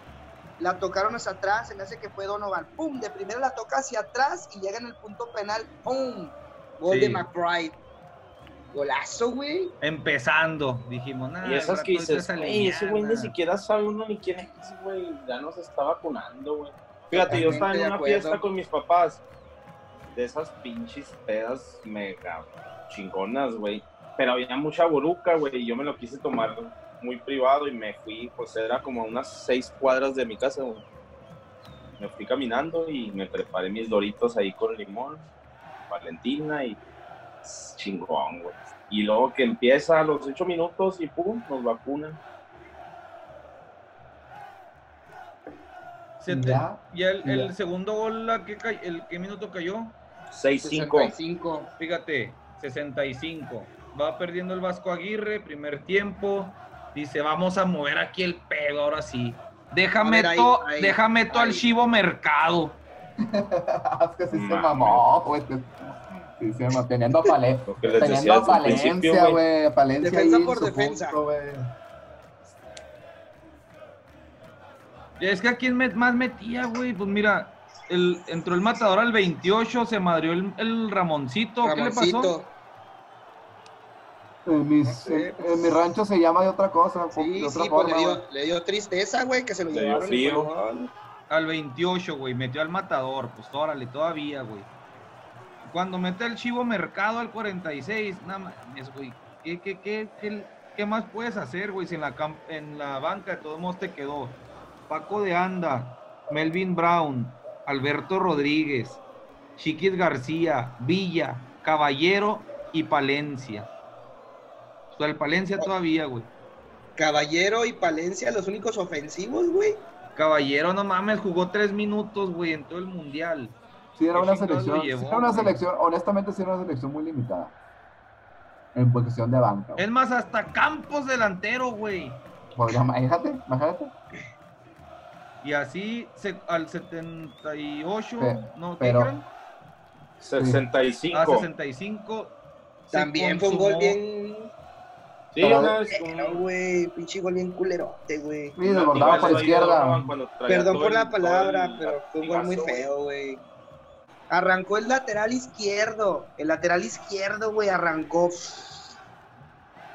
la tocaron hacia atrás. Se me hace que fue Donovan. ¡Pum! De primera la toca hacia atrás y llega en el punto penal. ¡Pum! Gol Sí. de McBride. Golazo, güey. Empezando, dijimos, nada. Y esas que dices, güey, ese güey ni siquiera sabe uno ni quién es, güey. Ya nos está vacunando, güey. Fíjate, yo estaba en una fiesta con mis papás. De esas pinches pedas mega chingonas, güey. Pero había mucha boruca, güey, y yo me lo quise tomar muy privado y me fui, pues era como a unas seis cuadras de mi casa, güey. Me fui caminando y me preparé mis doritos ahí con limón, Valentina y chingón, güey. Y luego que empieza a los ocho minutos y pum, nos vacunan. Se te- Ya, ¿Y el, el segundo gol, ¿a qué, el, qué minuto cayó? 6-5. 65. Fíjate, 65. Va perdiendo el Vasco Aguirre, primer tiempo. Dice, vamos a mover aquí el pedo, ahora sí. Déjame A ver, ahí, to, ahí, déjame to al. Chivo Mercado. <laughs> es que sí se mamó, güey. Sí se mamó. Teniendo a Pale- Lo que les decía Teniendo a Palencia, güey. Palencia Defensa ahí por su defensa. punto, Es que a quién más metía, güey. Pues mira, el, entró el matador al 28, se madrió el, el Ramoncito. ¿Qué le pasó? Ramoncito. En, mis- No sé, en- pues. en mi rancho se llama de otra cosa. de Sí, otra sí, pues forma, le dio, le dio tristeza, güey, que se lo Le dio llevaron. gol. Al 28, güey. Metió al matador. Pues órale, todavía, güey. Cuando mete al Chivo Mercado al 46, nada más, güey. ¿Qué, qué, qué, qué, qué más puedes hacer, güey? Si en la, en la banca de todos modos te quedó Paco de Anda, Melvin Brown, Alberto Rodríguez, Chiquis García, Villa, Caballero y Palencia. O sea, el Palencia todavía, güey. Caballero y Palencia, los únicos ofensivos, güey. Caballero, no mames, jugó tres minutos, güey, en todo el mundial. Sí, era ¿Qué una selección. sí llevó, era una selección, honestamente, sí era una selección muy limitada. En posición de banca. güey. Es más, hasta Campos delantero, güey. Podría- Imagínate, imagínate. Y así se- al 78, Pe- no, ¿qué pero- eran? 65. A 65. se También fue un gol bien. Sí, Pero-. Pero, güey, pinche gol bien culerote, güey. Sí, desbordaba por izquierda. Perdón por la palabra, pero fue un gol muy feo, güey. Arrancó el lateral izquierdo. El lateral izquierdo, güey, arrancó.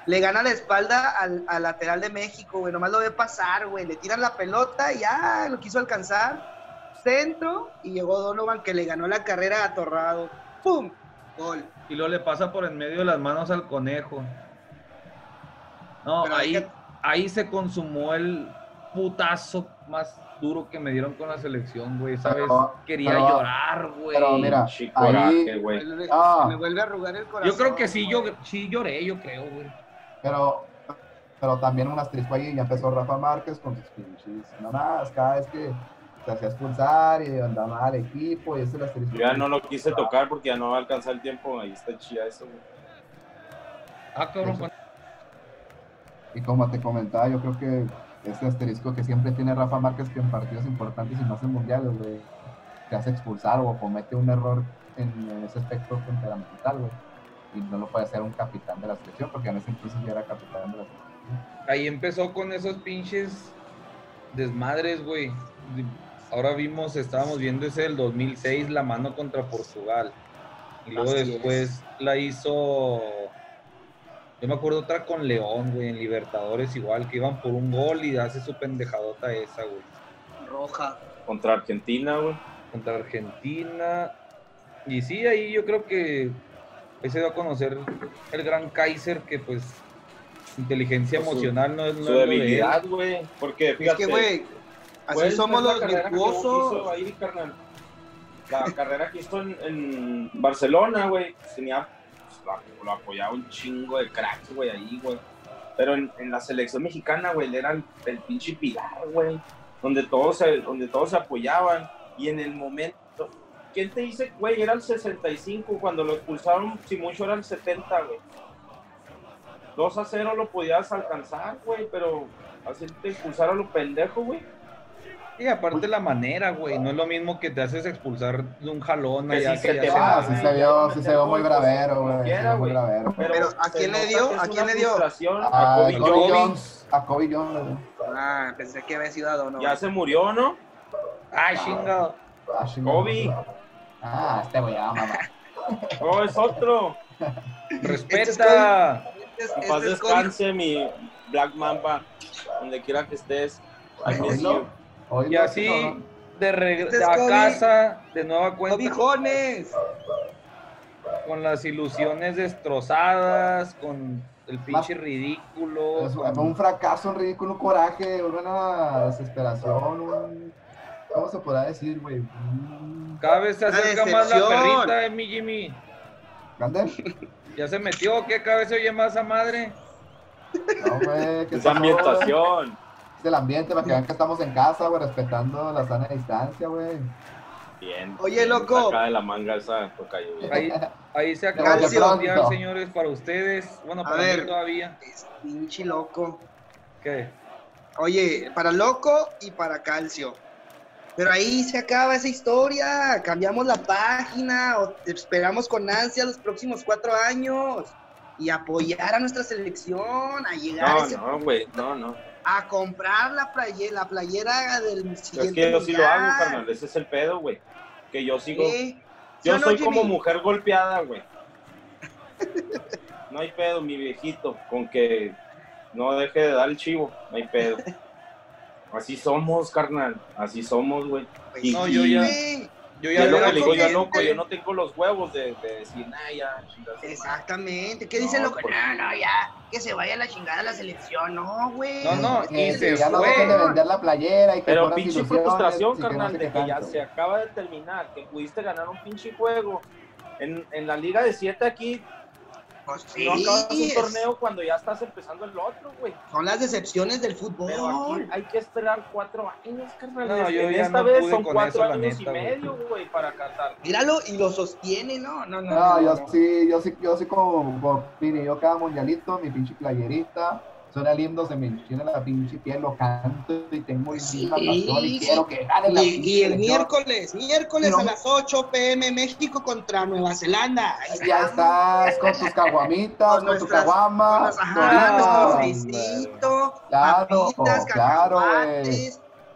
Le gana la espalda al, al lateral de México, güey. Nomás lo ve pasar, güey. Le tiran la pelota y ya lo quiso alcanzar. Centro y llegó Donovan que le ganó la carrera a Torrado. ¡Pum! Gol. Y luego le pasa por en medio de las manos al conejo. No, Pero ahí, que- ahí se consumó el putazo más duro que me dieron con la selección, güey. ¿Sabes? Pero- Quería pero- llorar, güey. Pero mira, Sí, ahí, coraje, güey. Vuelve- Ah. Me vuelve a arrugar el corazón. Yo creo que sí, yo, sí lloré, yo creo, güey. pero, pero también un asterisco ahí, ya empezó Rafa Márquez con sus pinches mamadas, cada vez que se hacía expulsar y andaba el equipo y ese es el asterisco. Yo ya no lo quise tocar porque ya no va a alcanzar el tiempo. Ahí está chida eso, güey. Ah, cabrón. Eso. Y como te comentaba, yo creo que ese asterisco que siempre tiene Rafa Márquez que en partidos importantes y más en mundiales, güey, te hace expulsar o comete un error en, en ese aspecto temperamental, güey. Y no lo puede hacer un capitán de la selección, porque en ese entonces ya era capitán de la selección. Ahí empezó con esos pinches desmadres, güey. Ahora vimos, estábamos viendo ese del 2006, la mano contra Portugal. Y luego Así después la hizo. Yo me acuerdo otra con León, güey, en Libertadores, igual, que iban por un gol y hace su pendejadota esa, güey. Roja. Contra Argentina, güey. contra Argentina. Y sí, ahí yo creo que ahí se dio a conocer el gran Kaiser, que pues inteligencia Pues su- emocional no es, no Su es de debilidad, güey. Porque Es fíjate. que, güey, así Pues, somos es la los carrera que hizo virtuosos. ahí, carnal. La carrera que hizo en, en Barcelona, güey, tenía, lo, apoyaba un chingo de cracks, güey, ahí, güey. Pero en, en la selección mexicana, güey, él era el, el pinche pilar, güey, donde todos, se, donde todos se apoyaban. Y en el momento, ¿quién te dice, güey? Era el 65, cuando lo expulsaron, si mucho era el 70, güey. 2 a 0 lo podías alcanzar, güey, pero así te expulsaron los pendejos, güey. Y aparte la manera, güey, no es lo mismo que te haces expulsar de un jalón Que allá sí, que que ya te se Ah, va, sí se vio, sí se vio muy bravero, güey. bravero. Pero, ¿a quién le dio? ¿A quién le dio? A Kobe Jones. A Kobe Jones. Ah, pensé que había sido a Donovan. Ya se murió, ¿no? ¡Ay, chingado! Ah, chingado. Kobe. Ah, este güey, ah, mamá. Oh, es otro. ¡Respeta! Este es- este paz descanse, mi Black Mamba. Donde quiera que estés. I miss you. Y así, cabrón. de regreso Este es a Kobe. casa, de nueva cuenta, Cobijones. con las ilusiones destrozadas, con el pinche ridículo. Es con- un fracaso, un ridículo, un coraje, una desesperación, un... ¿Cómo se podrá decir, güey? Un- Cada vez se acerca más la perrita de mi Jimmy. ¿Grande? <laughs> ¿Ya se metió qué? Cada vez se oye más a madre. No, güey, ¿qué Esa ambientación. Güey? Es el ambiente, para que vean que estamos en casa, güey, respetando la sana distancia, güey. Bien. Oye, loco. Acá de la manga esa tocayo. güey. Ahí, ahí se acaba el mundial, señores, para ustedes. Bueno, A para ver. mí todavía. Es pinche loco. ¿Qué? Oye, para loco y para calcio. Pero ahí se acaba esa historia. Cambiamos la página. O te esperamos con ansia los próximos cuatro años. Y apoyar a nuestra selección. A llegar a, No, ese- no, güey. No, no. A comprar la playera, la playera del Es siguiente que yo sí lo hago, carnal. Ese es el pedo, güey. Que yo sigo. ¿Sí? ¿Sí Yo soy como mujer golpeada, güey. No hay pedo, mi viejito, con que no deje de dar el chivo, no hay pedo. <laughs> Así somos, carnal, así somos, güey. Pues Y- No, yo ya-. Yo ya lo veo que le digo yo, gente. loco, yo no tengo los huevos de, de decir, nah, ya, chingas. Exactamente. ¿Qué dice No, loco? No, no, ya. Que se vaya a la chingada la selección. No, güey. No, no, y se ya no fue. dejen de vender la playera y que Pero pinche frustración, que no carnal, sé de que ya se acaba de terminar, que pudiste ganar un pinche juego. En, en la liga de 7 aquí, Pues no acabas un es- torneo cuando ya estás empezando el otro, güey. Son las decepciones del fútbol. Pero aquí hay que esperar cuatro años, carnal. No, yo en ya esta no vez pude son con cuatro eso, años y neta, medio, güey, para Qatar. Míralo y lo sostiene, ¿no? No, no. No, yo no. sí, yo sí, yo sí como, como mire, yo cada mundialito, mi pinche playerita, suena lindo, se me la pinche piel, lo canto y tengo Sí, una pasión y quiero que gane la Y, y el miércoles, miércoles No. a las 8 pm México contra Nueva Zelanda. Ya estás con tus caguamitas, Con con, tu caguama. Claro, papitas, claro,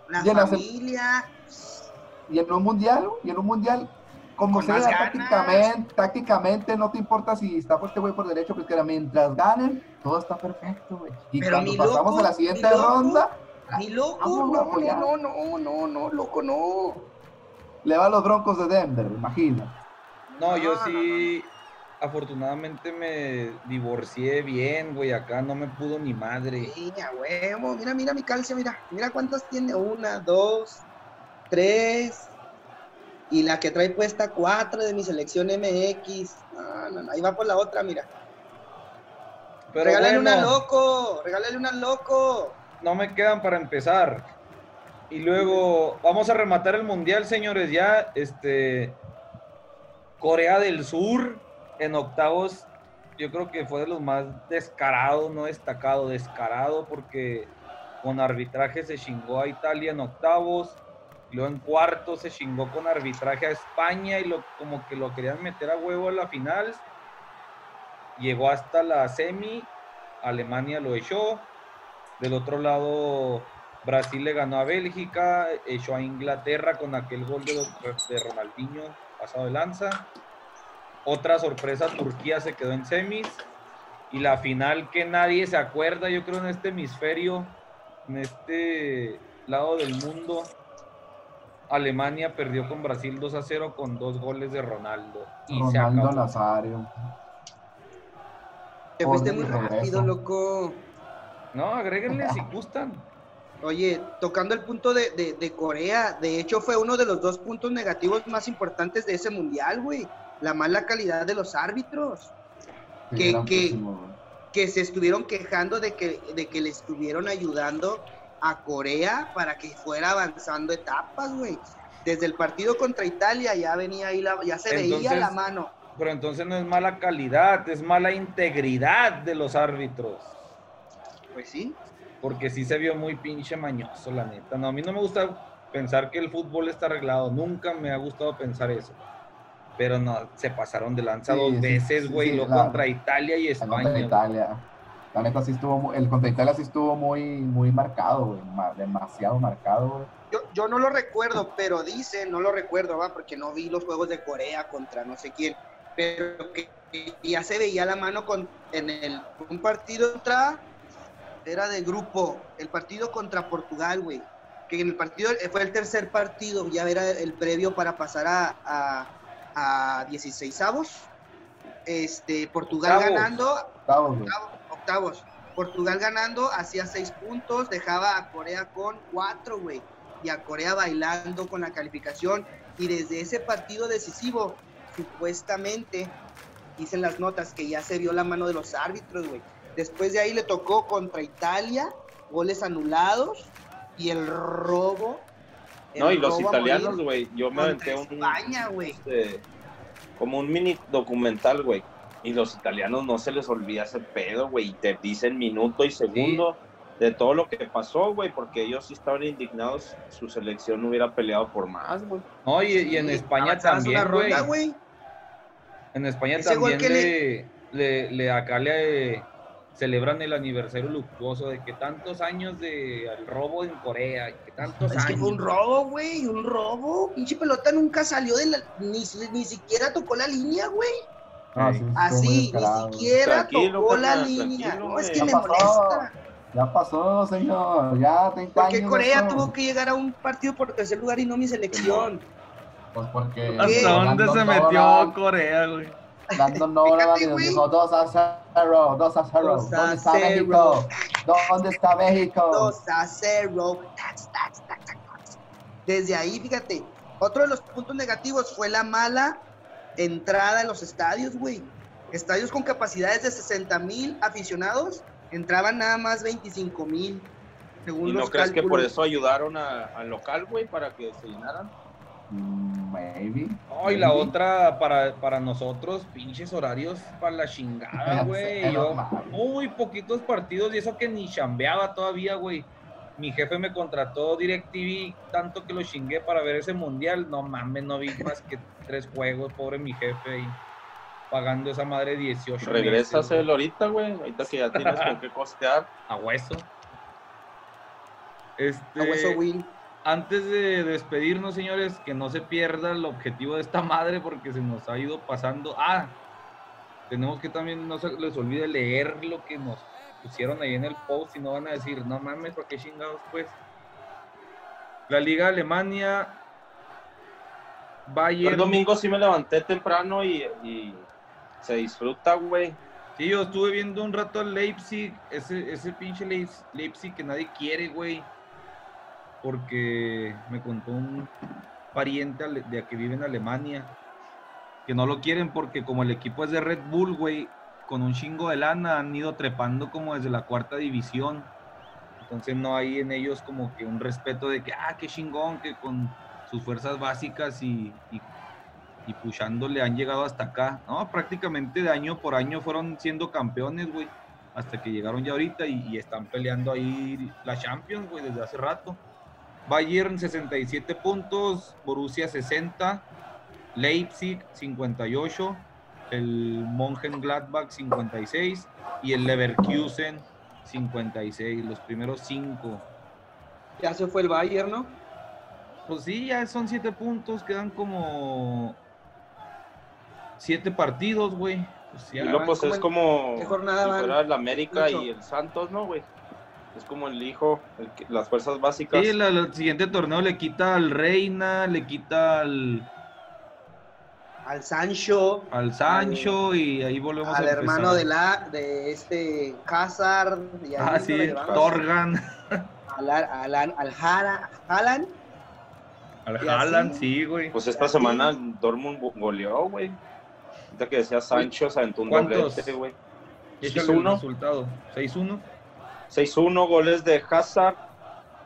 la Y en familia. Y en un mundial, y en un mundial, como sea, tácticamente, tácticamente, no te importa si está pues este güey por derecho, porque mientras ganen, todo está perfecto, güey. Y Pero cuando mi pasamos loco, a la siguiente mi loco. ronda, Ni loco, Vamos no, no, no, no, no, loco, no. le va a los broncos de Denver, imagina. No, yo No, sí, afortunadamente me divorcié bien, güey. Acá no me pudo ni madre. Sí, a huevo, mira, mira mi calcio, mira, mira cuántas tiene, una, dos, tres, y la que trae puesta cuatro de mi selección MX. No, no, no, ahí va por la otra, mira. Pero regálale una loco, regálale una loco. no me quedan para empezar. Y luego vamos a rematar el mundial, señores. Ya, este. Corea del Sur en octavos, yo creo que fue de los más descarados, no destacado, descarado, porque con arbitraje se chingó a Italia en octavos. Luego en cuartos se chingó con arbitraje a España y lo, como que lo querían meter a huevo a la final. Llegó hasta la semi, Alemania lo echó. Del otro lado, Brasil le ganó a Bélgica, echó a Inglaterra con aquel gol de, de Ronaldinho pasado de lanza. Otra sorpresa, Turquía se quedó en semis. Y la final que nadie se acuerda, yo creo, en este hemisferio, en este lado del mundo, Alemania perdió con Brasil 2 a 0 con dos goles de Ronaldo. Y se Ronaldo acabó. Nazario. Te fuiste muy rápido, loco. No, agréguenle si gustan. Oye, tocando el punto de, de- de Corea, de hecho fue uno de los dos puntos negativos más importantes de ese mundial, güey. La mala calidad de los árbitros, Sí, Que- que- que se estuvieron quejando de que, de que le estuvieron ayudando a Corea para que fuera avanzando etapas, güey. Desde el partido contra Italia ya venía ahí, la, ya se veía la mano. Pero entonces no es mala calidad, es mala integridad de los árbitros. Pues sí. Porque sí se vio muy pinche mañoso, la neta. No, a mí no me gusta pensar que el fútbol está arreglado. Nunca me ha gustado pensar eso. Pero no, se pasaron de lanza Sí, dos sí, veces, sí, güey. sí, lo la- contra Italia y El contra España. Italia. La neta sí estuvo, el contra Italia sí estuvo muy, muy marcado, güey. demasiado marcado, güey. Yo, yo no lo recuerdo, pero dice, no lo recuerdo, va, porque no vi los juegos de Corea contra no sé quién, pero que, ya se veía la mano con en el un partido contra era de grupo, el partido contra Portugal, güey, que en el partido eh, fue el tercer partido, ya era el previo para pasar a, a, a 16 avos. Este, Portugal Octavos. ganando, Octavos, güey. octavos, octavos. Portugal ganando, hacía seis puntos, dejaba a Corea con cuatro, güey. Y a Corea bailando con la calificación. Y desde ese partido decisivo, supuestamente, dicen las notas que ya se vio la mano de los árbitros, güey. Después de ahí le tocó contra Italia, goles anulados y el robo. el No, y los robo italianos, güey, yo me aventé un, España, güey. este, como un mini documental, güey. Y los italianos no se les olvida ese pedo, güey. Y te dicen minuto y segundo de todo lo que pasó, güey, porque ellos sí estaban indignados. Su selección no hubiera peleado por más, güey. No, y, y en Sí, España también, güey. ronda, güey. En España también que le, le, le- acá le celebran el aniversario luctuoso de que tantos años de al robo en Corea, que tantos Es que años. fue un robo, güey, un robo. Pinche pelota nunca salió de la. Ni, ni siquiera tocó la línea, güey. No, Sí. muy Así, ni siquiera Tranquilo, tocó la línea. No, es que me Ya pasó. molesta. Ya pasó, señor. Ya 30 Porque años. Corea tuvo que llegar a un partido por tercer lugar y no mi selección. Pues porque. ¿Hasta ¿Hasta dónde se metió Corea, güey? Landon güey. dijo 2 a 0, 2 a 0. 2 a ¿Dónde está 0. México? ¿Dónde está México? 2 a 0. Tax, tax, tax, tax, tax. Desde ahí, fíjate, otro de los puntos negativos fue la mala entrada en los estadios, güey. Estadios con capacidades de 60 mil aficionados, entraban nada más 25 mil, según ¿Y no los crees que por eso ayudaron a- al local, güey, para que se llenaran? Mm, Maybe. No, y la Maybe. otra para, para nosotros, pinches horarios para la chingada, <laughs> güey. Yo, muy poquitos partidos y eso que ni chambeaba todavía, güey. Mi jefe me contrató DirecTV tanto que lo chingué para ver ese mundial. No mames, no vi más que tres juegos, pobre mi jefe. Y pagando esa madre 18 Regrésaselo ahorita, güey, ahorita que ya tienes con qué costear. A hueso. Este, A hueso win. Antes de despedirnos, señores, que no se pierda el objetivo de esta madre porque se nos ha ido pasando. Ah, tenemos que también no se les olvide leer lo que nos pusieron ahí en el post y no van a decir, no mames, ¿por qué chingados pues? La Liga Alemania, Yo el Bayern. domingo sí me levanté temprano y, y se disfruta, güey. Sí, yo estuve viendo un rato al Leipzig, ese, ese pinche Leipzig, que nadie quiere, güey. Porque me contó un pariente de que vive en Alemania que no lo quieren porque como el equipo es de Red Bull, güey, con un chingo de lana han ido trepando como desde la cuarta división. Entonces no hay en ellos como que un respeto de que, ah, qué chingón, que con sus fuerzas básicas y, y y han llegado hasta acá. No, prácticamente de año por año fueron siendo campeones, güey. Hasta que llegaron ya ahorita y, y están peleando ahí la Champions, güey, desde hace rato. Bayern 67 puntos, Borussia 60, Leipzig 58, el Mönchengladbach 56 y el Leverkusen 56, los primeros cinco. Ya se fue el Bayern, ¿no? Pues sí, ya son siete puntos, quedan como siete partidos, güey. Pues Y luego, pues ¿cómo es como qué jornada si fuera el América y el Santos, ¿no, güey? Es como el hijo, el que- las fuerzas básicas. Sí, la- el siguiente torneo le quita al Reina, le quita al, Al Sancho, al Sancho y ahí volvemos al a empezar. hermano de la de este Hazard, y ahí Ah, sí. Torgan, al, al, al, al Jara- Haaland, al Y así. Haaland, sí, güey. Pues esta Así. semana Dortmund go- goleó, güey. Ahorita que decía Sancho, se aventó un doblete, güey. Échale el 6-1. resultado. 6-1. 6-1 goles de Hazard.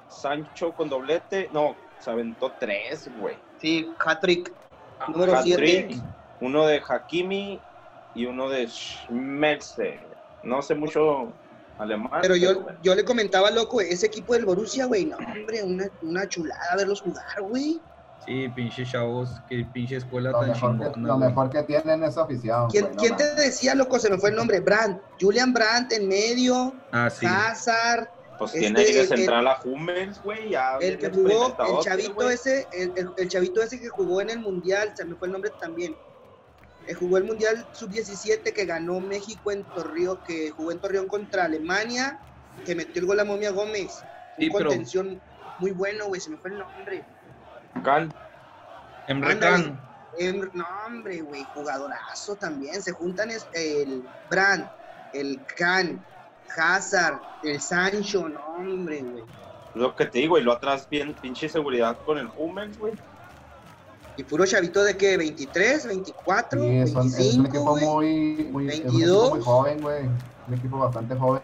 Sancho con doblete. No, se aventó tres, güey. sí, hat-trick, número Hat-trick, 7. Uno de Hakimi y uno de Schmelzer. No sé mucho alemán. Pero yo, bueno. yo le comentaba, loco, ese equipo del Borussia, güey, no, hombre, una, una chulada verlos jugar, güey. Sí, pinches chavos, qué pinche escuela Lo tan mejor, que, lo güey. mejor que tienen es afición. ¿Quién, güey, no quién te decía, loco? Se me fue el nombre. Brandt. Julian Brandt en medio. Ah, sí. Hazard. Pues este, tiene ahí de el- central a Hummels, güey. Ya El que jugó, el chavito ese, el, el- el chavito ese que jugó en el Mundial, se me fue el nombre también. Eh, jugó el Mundial Sub-17 que ganó México en Torreón, que jugó en Torreón contra Alemania, que metió el gol a Momia Gómez. Sí, Un pero- muy bueno, güey, se me fue el nombre. Can. Emre. Can. Em, no, hombre, güey, jugadorazo también. Se juntan es- el Brand, el Can, Hazard, el Sancho, no, hombre, güey. Lo que te digo, y lo atrás bien pinche seguridad con el Hummels, güey. Y puro chavito de que 23, 24, Sí, es, un- es un 25, equipo güey. muy, muy, es un equipo 22. muy joven, güey. Un equipo bastante joven.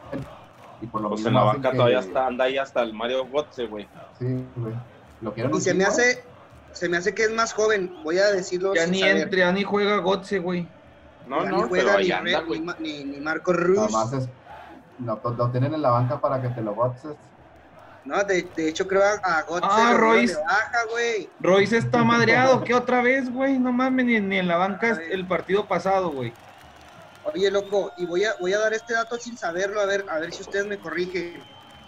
Y por lo Pues mismo en la banca que- todavía está, anda ahí hasta el Mario Götze, güey. Sí, güey. Lo quieren Y se me hace, se me hace que es más joven, voy a decirlo Ya sin ni saber. entre, ya ni juega Gotze, güey. No, Ya no, ni pero juega ahí ni, anda, ni, Ma- ni, ni Marco Ruz. Nada más es. Lo, lo tienen en la banca para que te lo boxes. No, de, de hecho creo a, a Ah, Royce. baja, güey. Royce está <laughs> madreado, ¿qué otra vez, güey? No mames, ni, ni en la banca el partido pasado, güey. Oye, loco, y voy a, voy a dar este dato sin saberlo, a ver, a ver si ustedes me corrigen.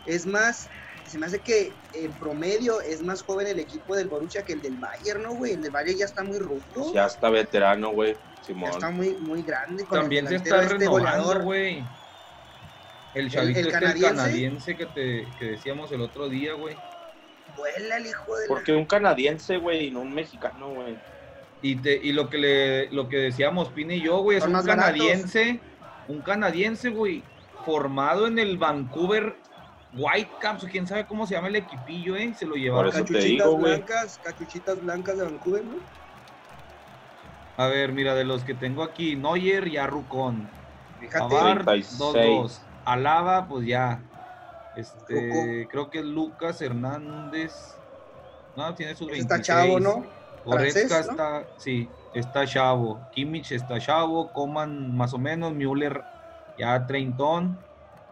Es más, se me hace que en promedio es más joven el equipo del Borussia que el del Bayern, ¿no, güey? El del Bayern ya está muy rudo. Ya está veterano, güey. Ya Simón. está muy, muy grande. Con También se el delantero está este renovando, güey. El chavito el este, el canadiense? canadiense que, te, que decíamos el otro día, güey. Vuela el hijo de la- Porque un canadiense, güey, y no un mexicano, güey. Y, te, y lo que le lo que decíamos Pine y yo, güey, es Son un baratos. canadiense, un canadiense, güey, formado en el Vancouver Whitecaps, o quién sabe cómo se llama el equipillo, eh, se lo llevaron. Por eso te Cachuchitas digo, güey. blancas, cachuchitas blancas de Vancouver, ¿no? A ver, mira, de los que tengo aquí, Neuer y Arrucón. Fíjate. Pavard, 36. 2-2. Alaba, pues ya. Este, creo que es Lucas Hernández. No, tiene sus Ese 26. está chavo, ¿no? Goretzka Francés, ¿no? está, sí, está chavo. Kimmich está chavo. Coman más o menos. Müller ya treintón.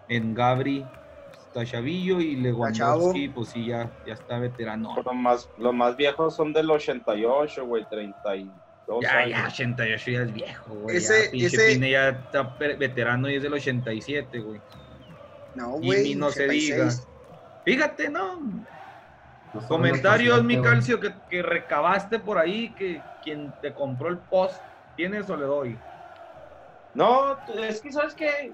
En Gabri está chavillo. Y Lewandowski, pues sí, ya, ya está veterano. Los más, los más viejos son del 88, güey, 32 Ya, años. ya, 88 ya es viejo, güey. Ese- ya, pinche ese- Pine ya está veterano y es del 87, güey. No, Y güey. ni no se 86. Fíjate, ¿no? Comentarios, mi calcio, que, que recabaste por ahí, que quien te compró el post, ¿tienes o le doy? No, es que sabes que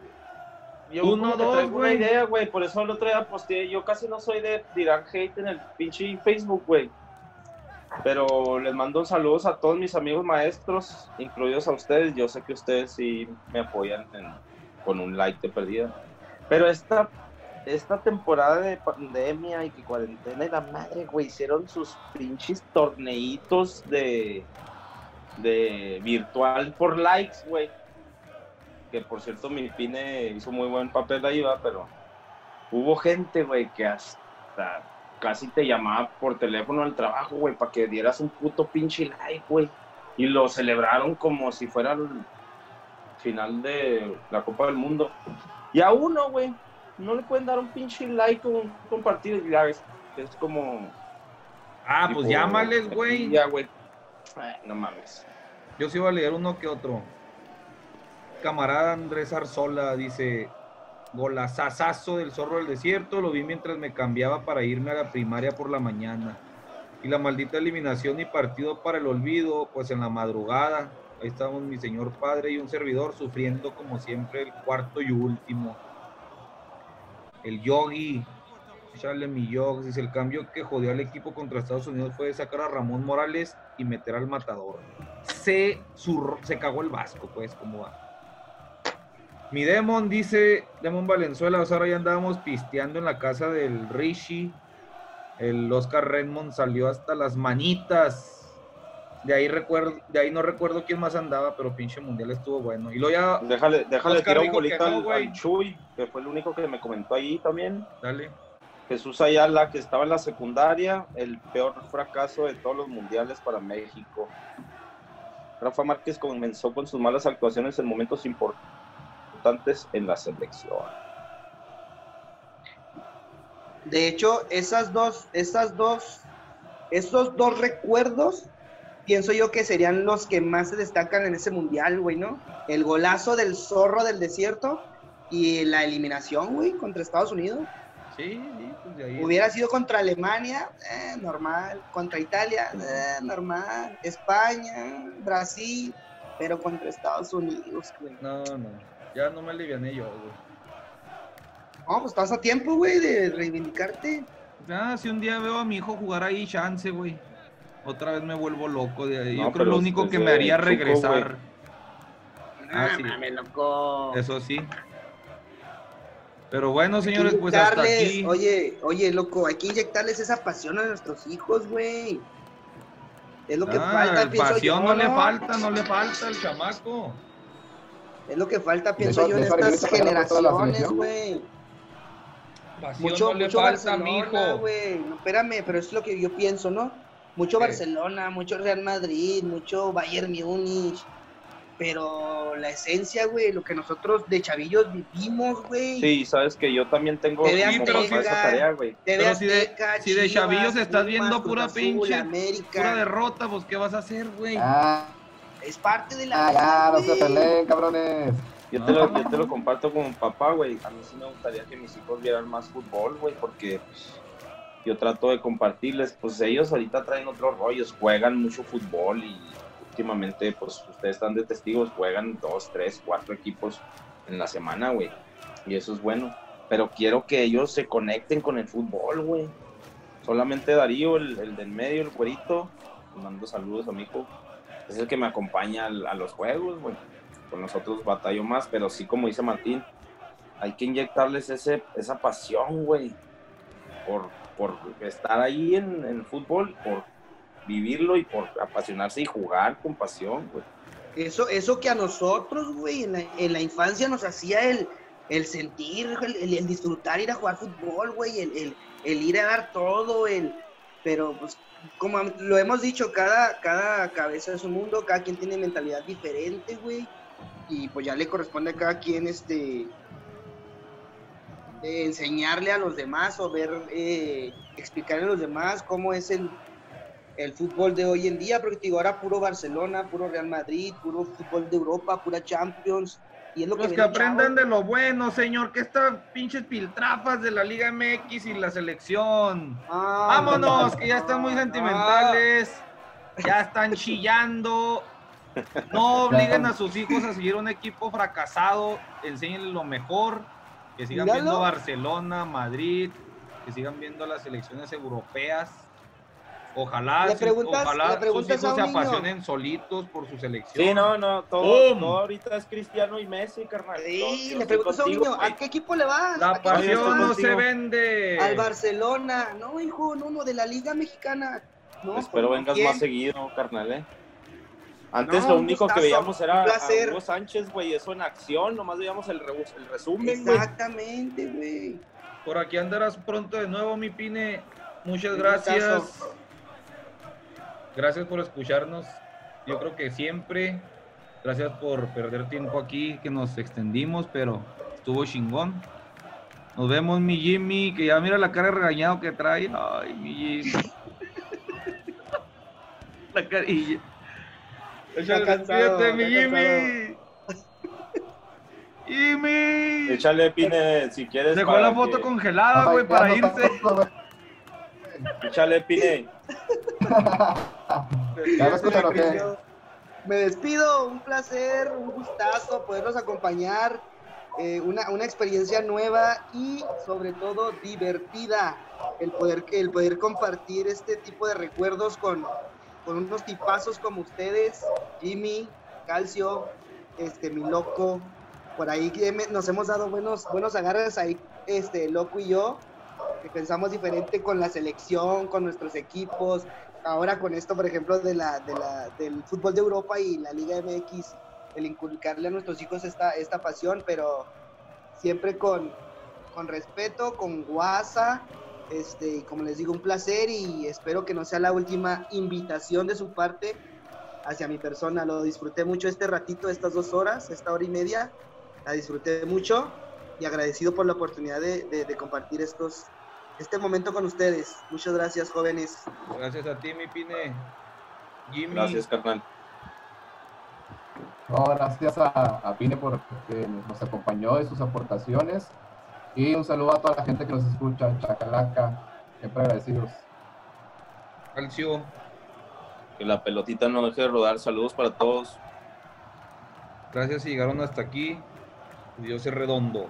yo Uno, como que dos, traigo una güey. idea, güey, por eso el otro día posteé, yo casi no soy de tirar hate en el pinche Facebook, güey. Pero les mando saludos a todos mis amigos maestros, incluidos a ustedes. Yo sé que ustedes sí me apoyan con un like de perdida. Pero esta, esta temporada de pandemia y que cuarentena y la madre, güey, hicieron sus pinches torneitos de, de virtual por likes, güey que por cierto mi Pine hizo muy buen papel ahí, va, pero hubo gente, güey, que hasta casi te llamaba por teléfono al trabajo, güey, para que dieras un puto pinche like, güey. Y lo celebraron como si fuera el final de la Copa del Mundo. Y a uno, güey, no le pueden dar un pinche like o un compartir, ya es, es como... Ah, pues llámales, güey. Ya, güey. No mames. Yo sí voy a leer uno que otro. Camarada Andrés Arzola dice: Golazazazo del zorro del desierto. Lo vi mientras me cambiaba para irme a la primaria por la mañana. Y la maldita eliminación y partido para el olvido, pues en la madrugada. Ahí estábamos mi señor padre y un servidor sufriendo como siempre el cuarto y último. El Yogi. Échale mi Yogi. Dice el cambio que jodió al equipo contra Estados Unidos fue sacar a Ramón Morales y meter al matador. Se, zurró- se cagó el Vasco, pues, ¿cómo va? Mi Demon dice, Demon Valenzuela, o sea, ahora ya andábamos pisteando en la casa del Rishi. El Oscar Redmond salió hasta las manitas. De ahí recuerdo, de ahí no recuerdo quién más andaba, pero pinche mundial estuvo bueno. Y luego ya, Déjale, tirar un bolito no, al, al Chuy, que fue el único que me comentó ahí también. dale. Jesús Ayala, que estaba en la secundaria, el peor fracaso de todos los mundiales para México. Rafa Márquez comenzó con sus malas actuaciones en momentos importantes en la selección. De hecho, esas dos, esas dos, esos dos recuerdos, pienso yo que serían los que más se destacan en ese mundial, güey, ¿no? El golazo del zorro del desierto y la eliminación, güey, contra Estados Unidos. Sí, sí, pues de ahí. Hubiera sido contra Alemania, eh, normal. Contra Italia, eh, normal. España, Brasil, pero contra Estados Unidos, güey. No, no. Ya no me aliviané yo, güey. No, pues estás a tiempo, güey, de reivindicarte. Ah, si un día veo a mi hijo jugar ahí, chance, güey. Otra vez me vuelvo loco de ahí. No, Yo creo lo único que me haría Chuco, regresar. Ah, Ah, sí. mames, loco. Eso sí. Pero bueno, señores, pues hasta aquí. Oye, oye, loco, hay que inyectarles esa pasión a nuestros hijos, güey. Es lo que Ah, falta, pasión yo, no le falta, no le falta al chamaco. Es lo que falta, pienso yo, en estas generaciones, güey. Mucho, no mucho falta, Barcelona, mijo. güey. No, espérame, pero es lo que yo pienso, ¿no? Mucho ¿Qué? Barcelona, mucho Real Madrid, mucho Bayern Múnich. Pero la esencia, güey, lo que nosotros de chavillos vivimos, güey. Sí, sabes que yo también tengo TV sí- esa tarea, güey. Pero si de- Azteca, si de Chivas, chavillos estás Pumas, viendo pura Azul, pinche- América. Pura derrota, pues ¿qué vas a hacer, güey? Ah, Es parte de la ah, ya, vida, no se peleen, cabrones. Yo te, lo, yo te lo comparto como papá, güey. A mí sí me gustaría que mis hijos vieran más fútbol, güey, porque yo trato de compartirles. Pues ellos ahorita traen otros rollos, juegan mucho fútbol y últimamente, pues ustedes están de testigos, juegan dos, tres, cuatro equipos en la semana, güey. Y eso es bueno. Pero quiero que ellos se conecten con el fútbol, güey. Solamente Darío, el, el del medio, el cuerito, mando saludos a mi hijo, es el que me acompaña al- a los juegos, güey con nosotros batallo más, pero sí, como dice Martín, hay que inyectarles ese, esa pasión, güey, por, por estar ahí en, en fútbol, por vivirlo y por apasionarse y jugar con pasión, güey. Eso, eso que a nosotros, güey, en la, en la infancia nos hacía el, el sentir, el disfrutar ir a jugar fútbol, güey, el, el- el ir a dar todo, el, pero pues como lo hemos dicho, cada, cada cabeza es un mundo, cada quien tiene mentalidad diferente, güey, y pues ya le corresponde a cada quien este enseñarle a los demás o ver, eh, explicarle a los demás cómo es el, el fútbol de hoy en día, porque digo, ahora puro Barcelona, puro Real Madrid, puro fútbol de Europa, pura Champions, y es lo Los que aprendan chavos. de lo bueno, señor, que estas pinches piltrafas de la Liga MX y la selección. Ah, Vámonos, que ya están muy ah, sentimentales, ya están chillando. No <laughs> obliguen a sus hijos a seguir un equipo fracasado, enséñenles lo mejor, que sigan Míralo. viendo Barcelona, Madrid, que sigan viendo las selecciones europeas. Ojalá, Le preguntas- ojalá le sus hijos a se niño. apasionen solitos por su selección. Sí, no, no, todo, ahorita es Cristiano y Messi, carnal. Sí, le preguntas a un niño. ¿a qué equipo le vas? La ¿A qué equipo le pasión no se vende. Al Barcelona, no, hijo, no, no, de la Liga Mexicana. No, Espero vengas ¿quién? más seguido, carnal, ¿eh? Antes No, lo único que veíamos era a. Hugo Sánchez, güey, eso en acción, nomás veíamos el, re- el resumen. Exactamente, güey. Por aquí andarás pronto de nuevo, mi Pine. Muchas Un gracias. gustazo. Gracias por escucharnos. Yo creo que siempre. Gracias por perder tiempo aquí, que nos extendimos, pero estuvo chingón. Nos vemos, mi Jimmy, que ya mira la cara de regañado que trae. Ay, mi Jimmy. <laughs> la carilla. Échale, cansado, despídete, mi Jimmy. Jimmy. Échale, Pine, si quieres. Dejó la foto que- congelada, güey, para irse. Échale, Pine. <laughs> Me despido, un placer, un gustazo poderlos acompañar eh, una, una experiencia nueva y sobre todo divertida. El poder, el poder compartir este tipo de recuerdos con, con unos tipazos como ustedes, Jimmy, Calcio, este, mi loco. Por ahí nos hemos dado buenos, buenos agarres ahí, este, loco y yo, que pensamos diferente con la selección, con nuestros equipos. Ahora con esto, por ejemplo, de la, de la, del fútbol de Europa y la Liga MX, el inculcarle a nuestros hijos esta, esta pasión, pero siempre con, con respeto, con guasa, este, y como les digo, un placer y espero que no sea la última invitación de su parte hacia mi persona. Lo disfruté mucho este ratito, estas dos horas, esta hora y media, la disfruté mucho y agradecido por la oportunidad de- de compartir estos, este momento con ustedes. Muchas gracias, jóvenes. Gracias a ti, mi Pine. Jimmy. Gracias, carnal. No, gracias a, a Pine por que nos acompañó y sus aportaciones. Y un saludo a toda la gente que nos escucha, Chacalaca, siempre agradecidos. Calcio. Que la pelotita no deje de rodar. Saludos para todos. Gracias si llegaron hasta aquí. Dios es redondo.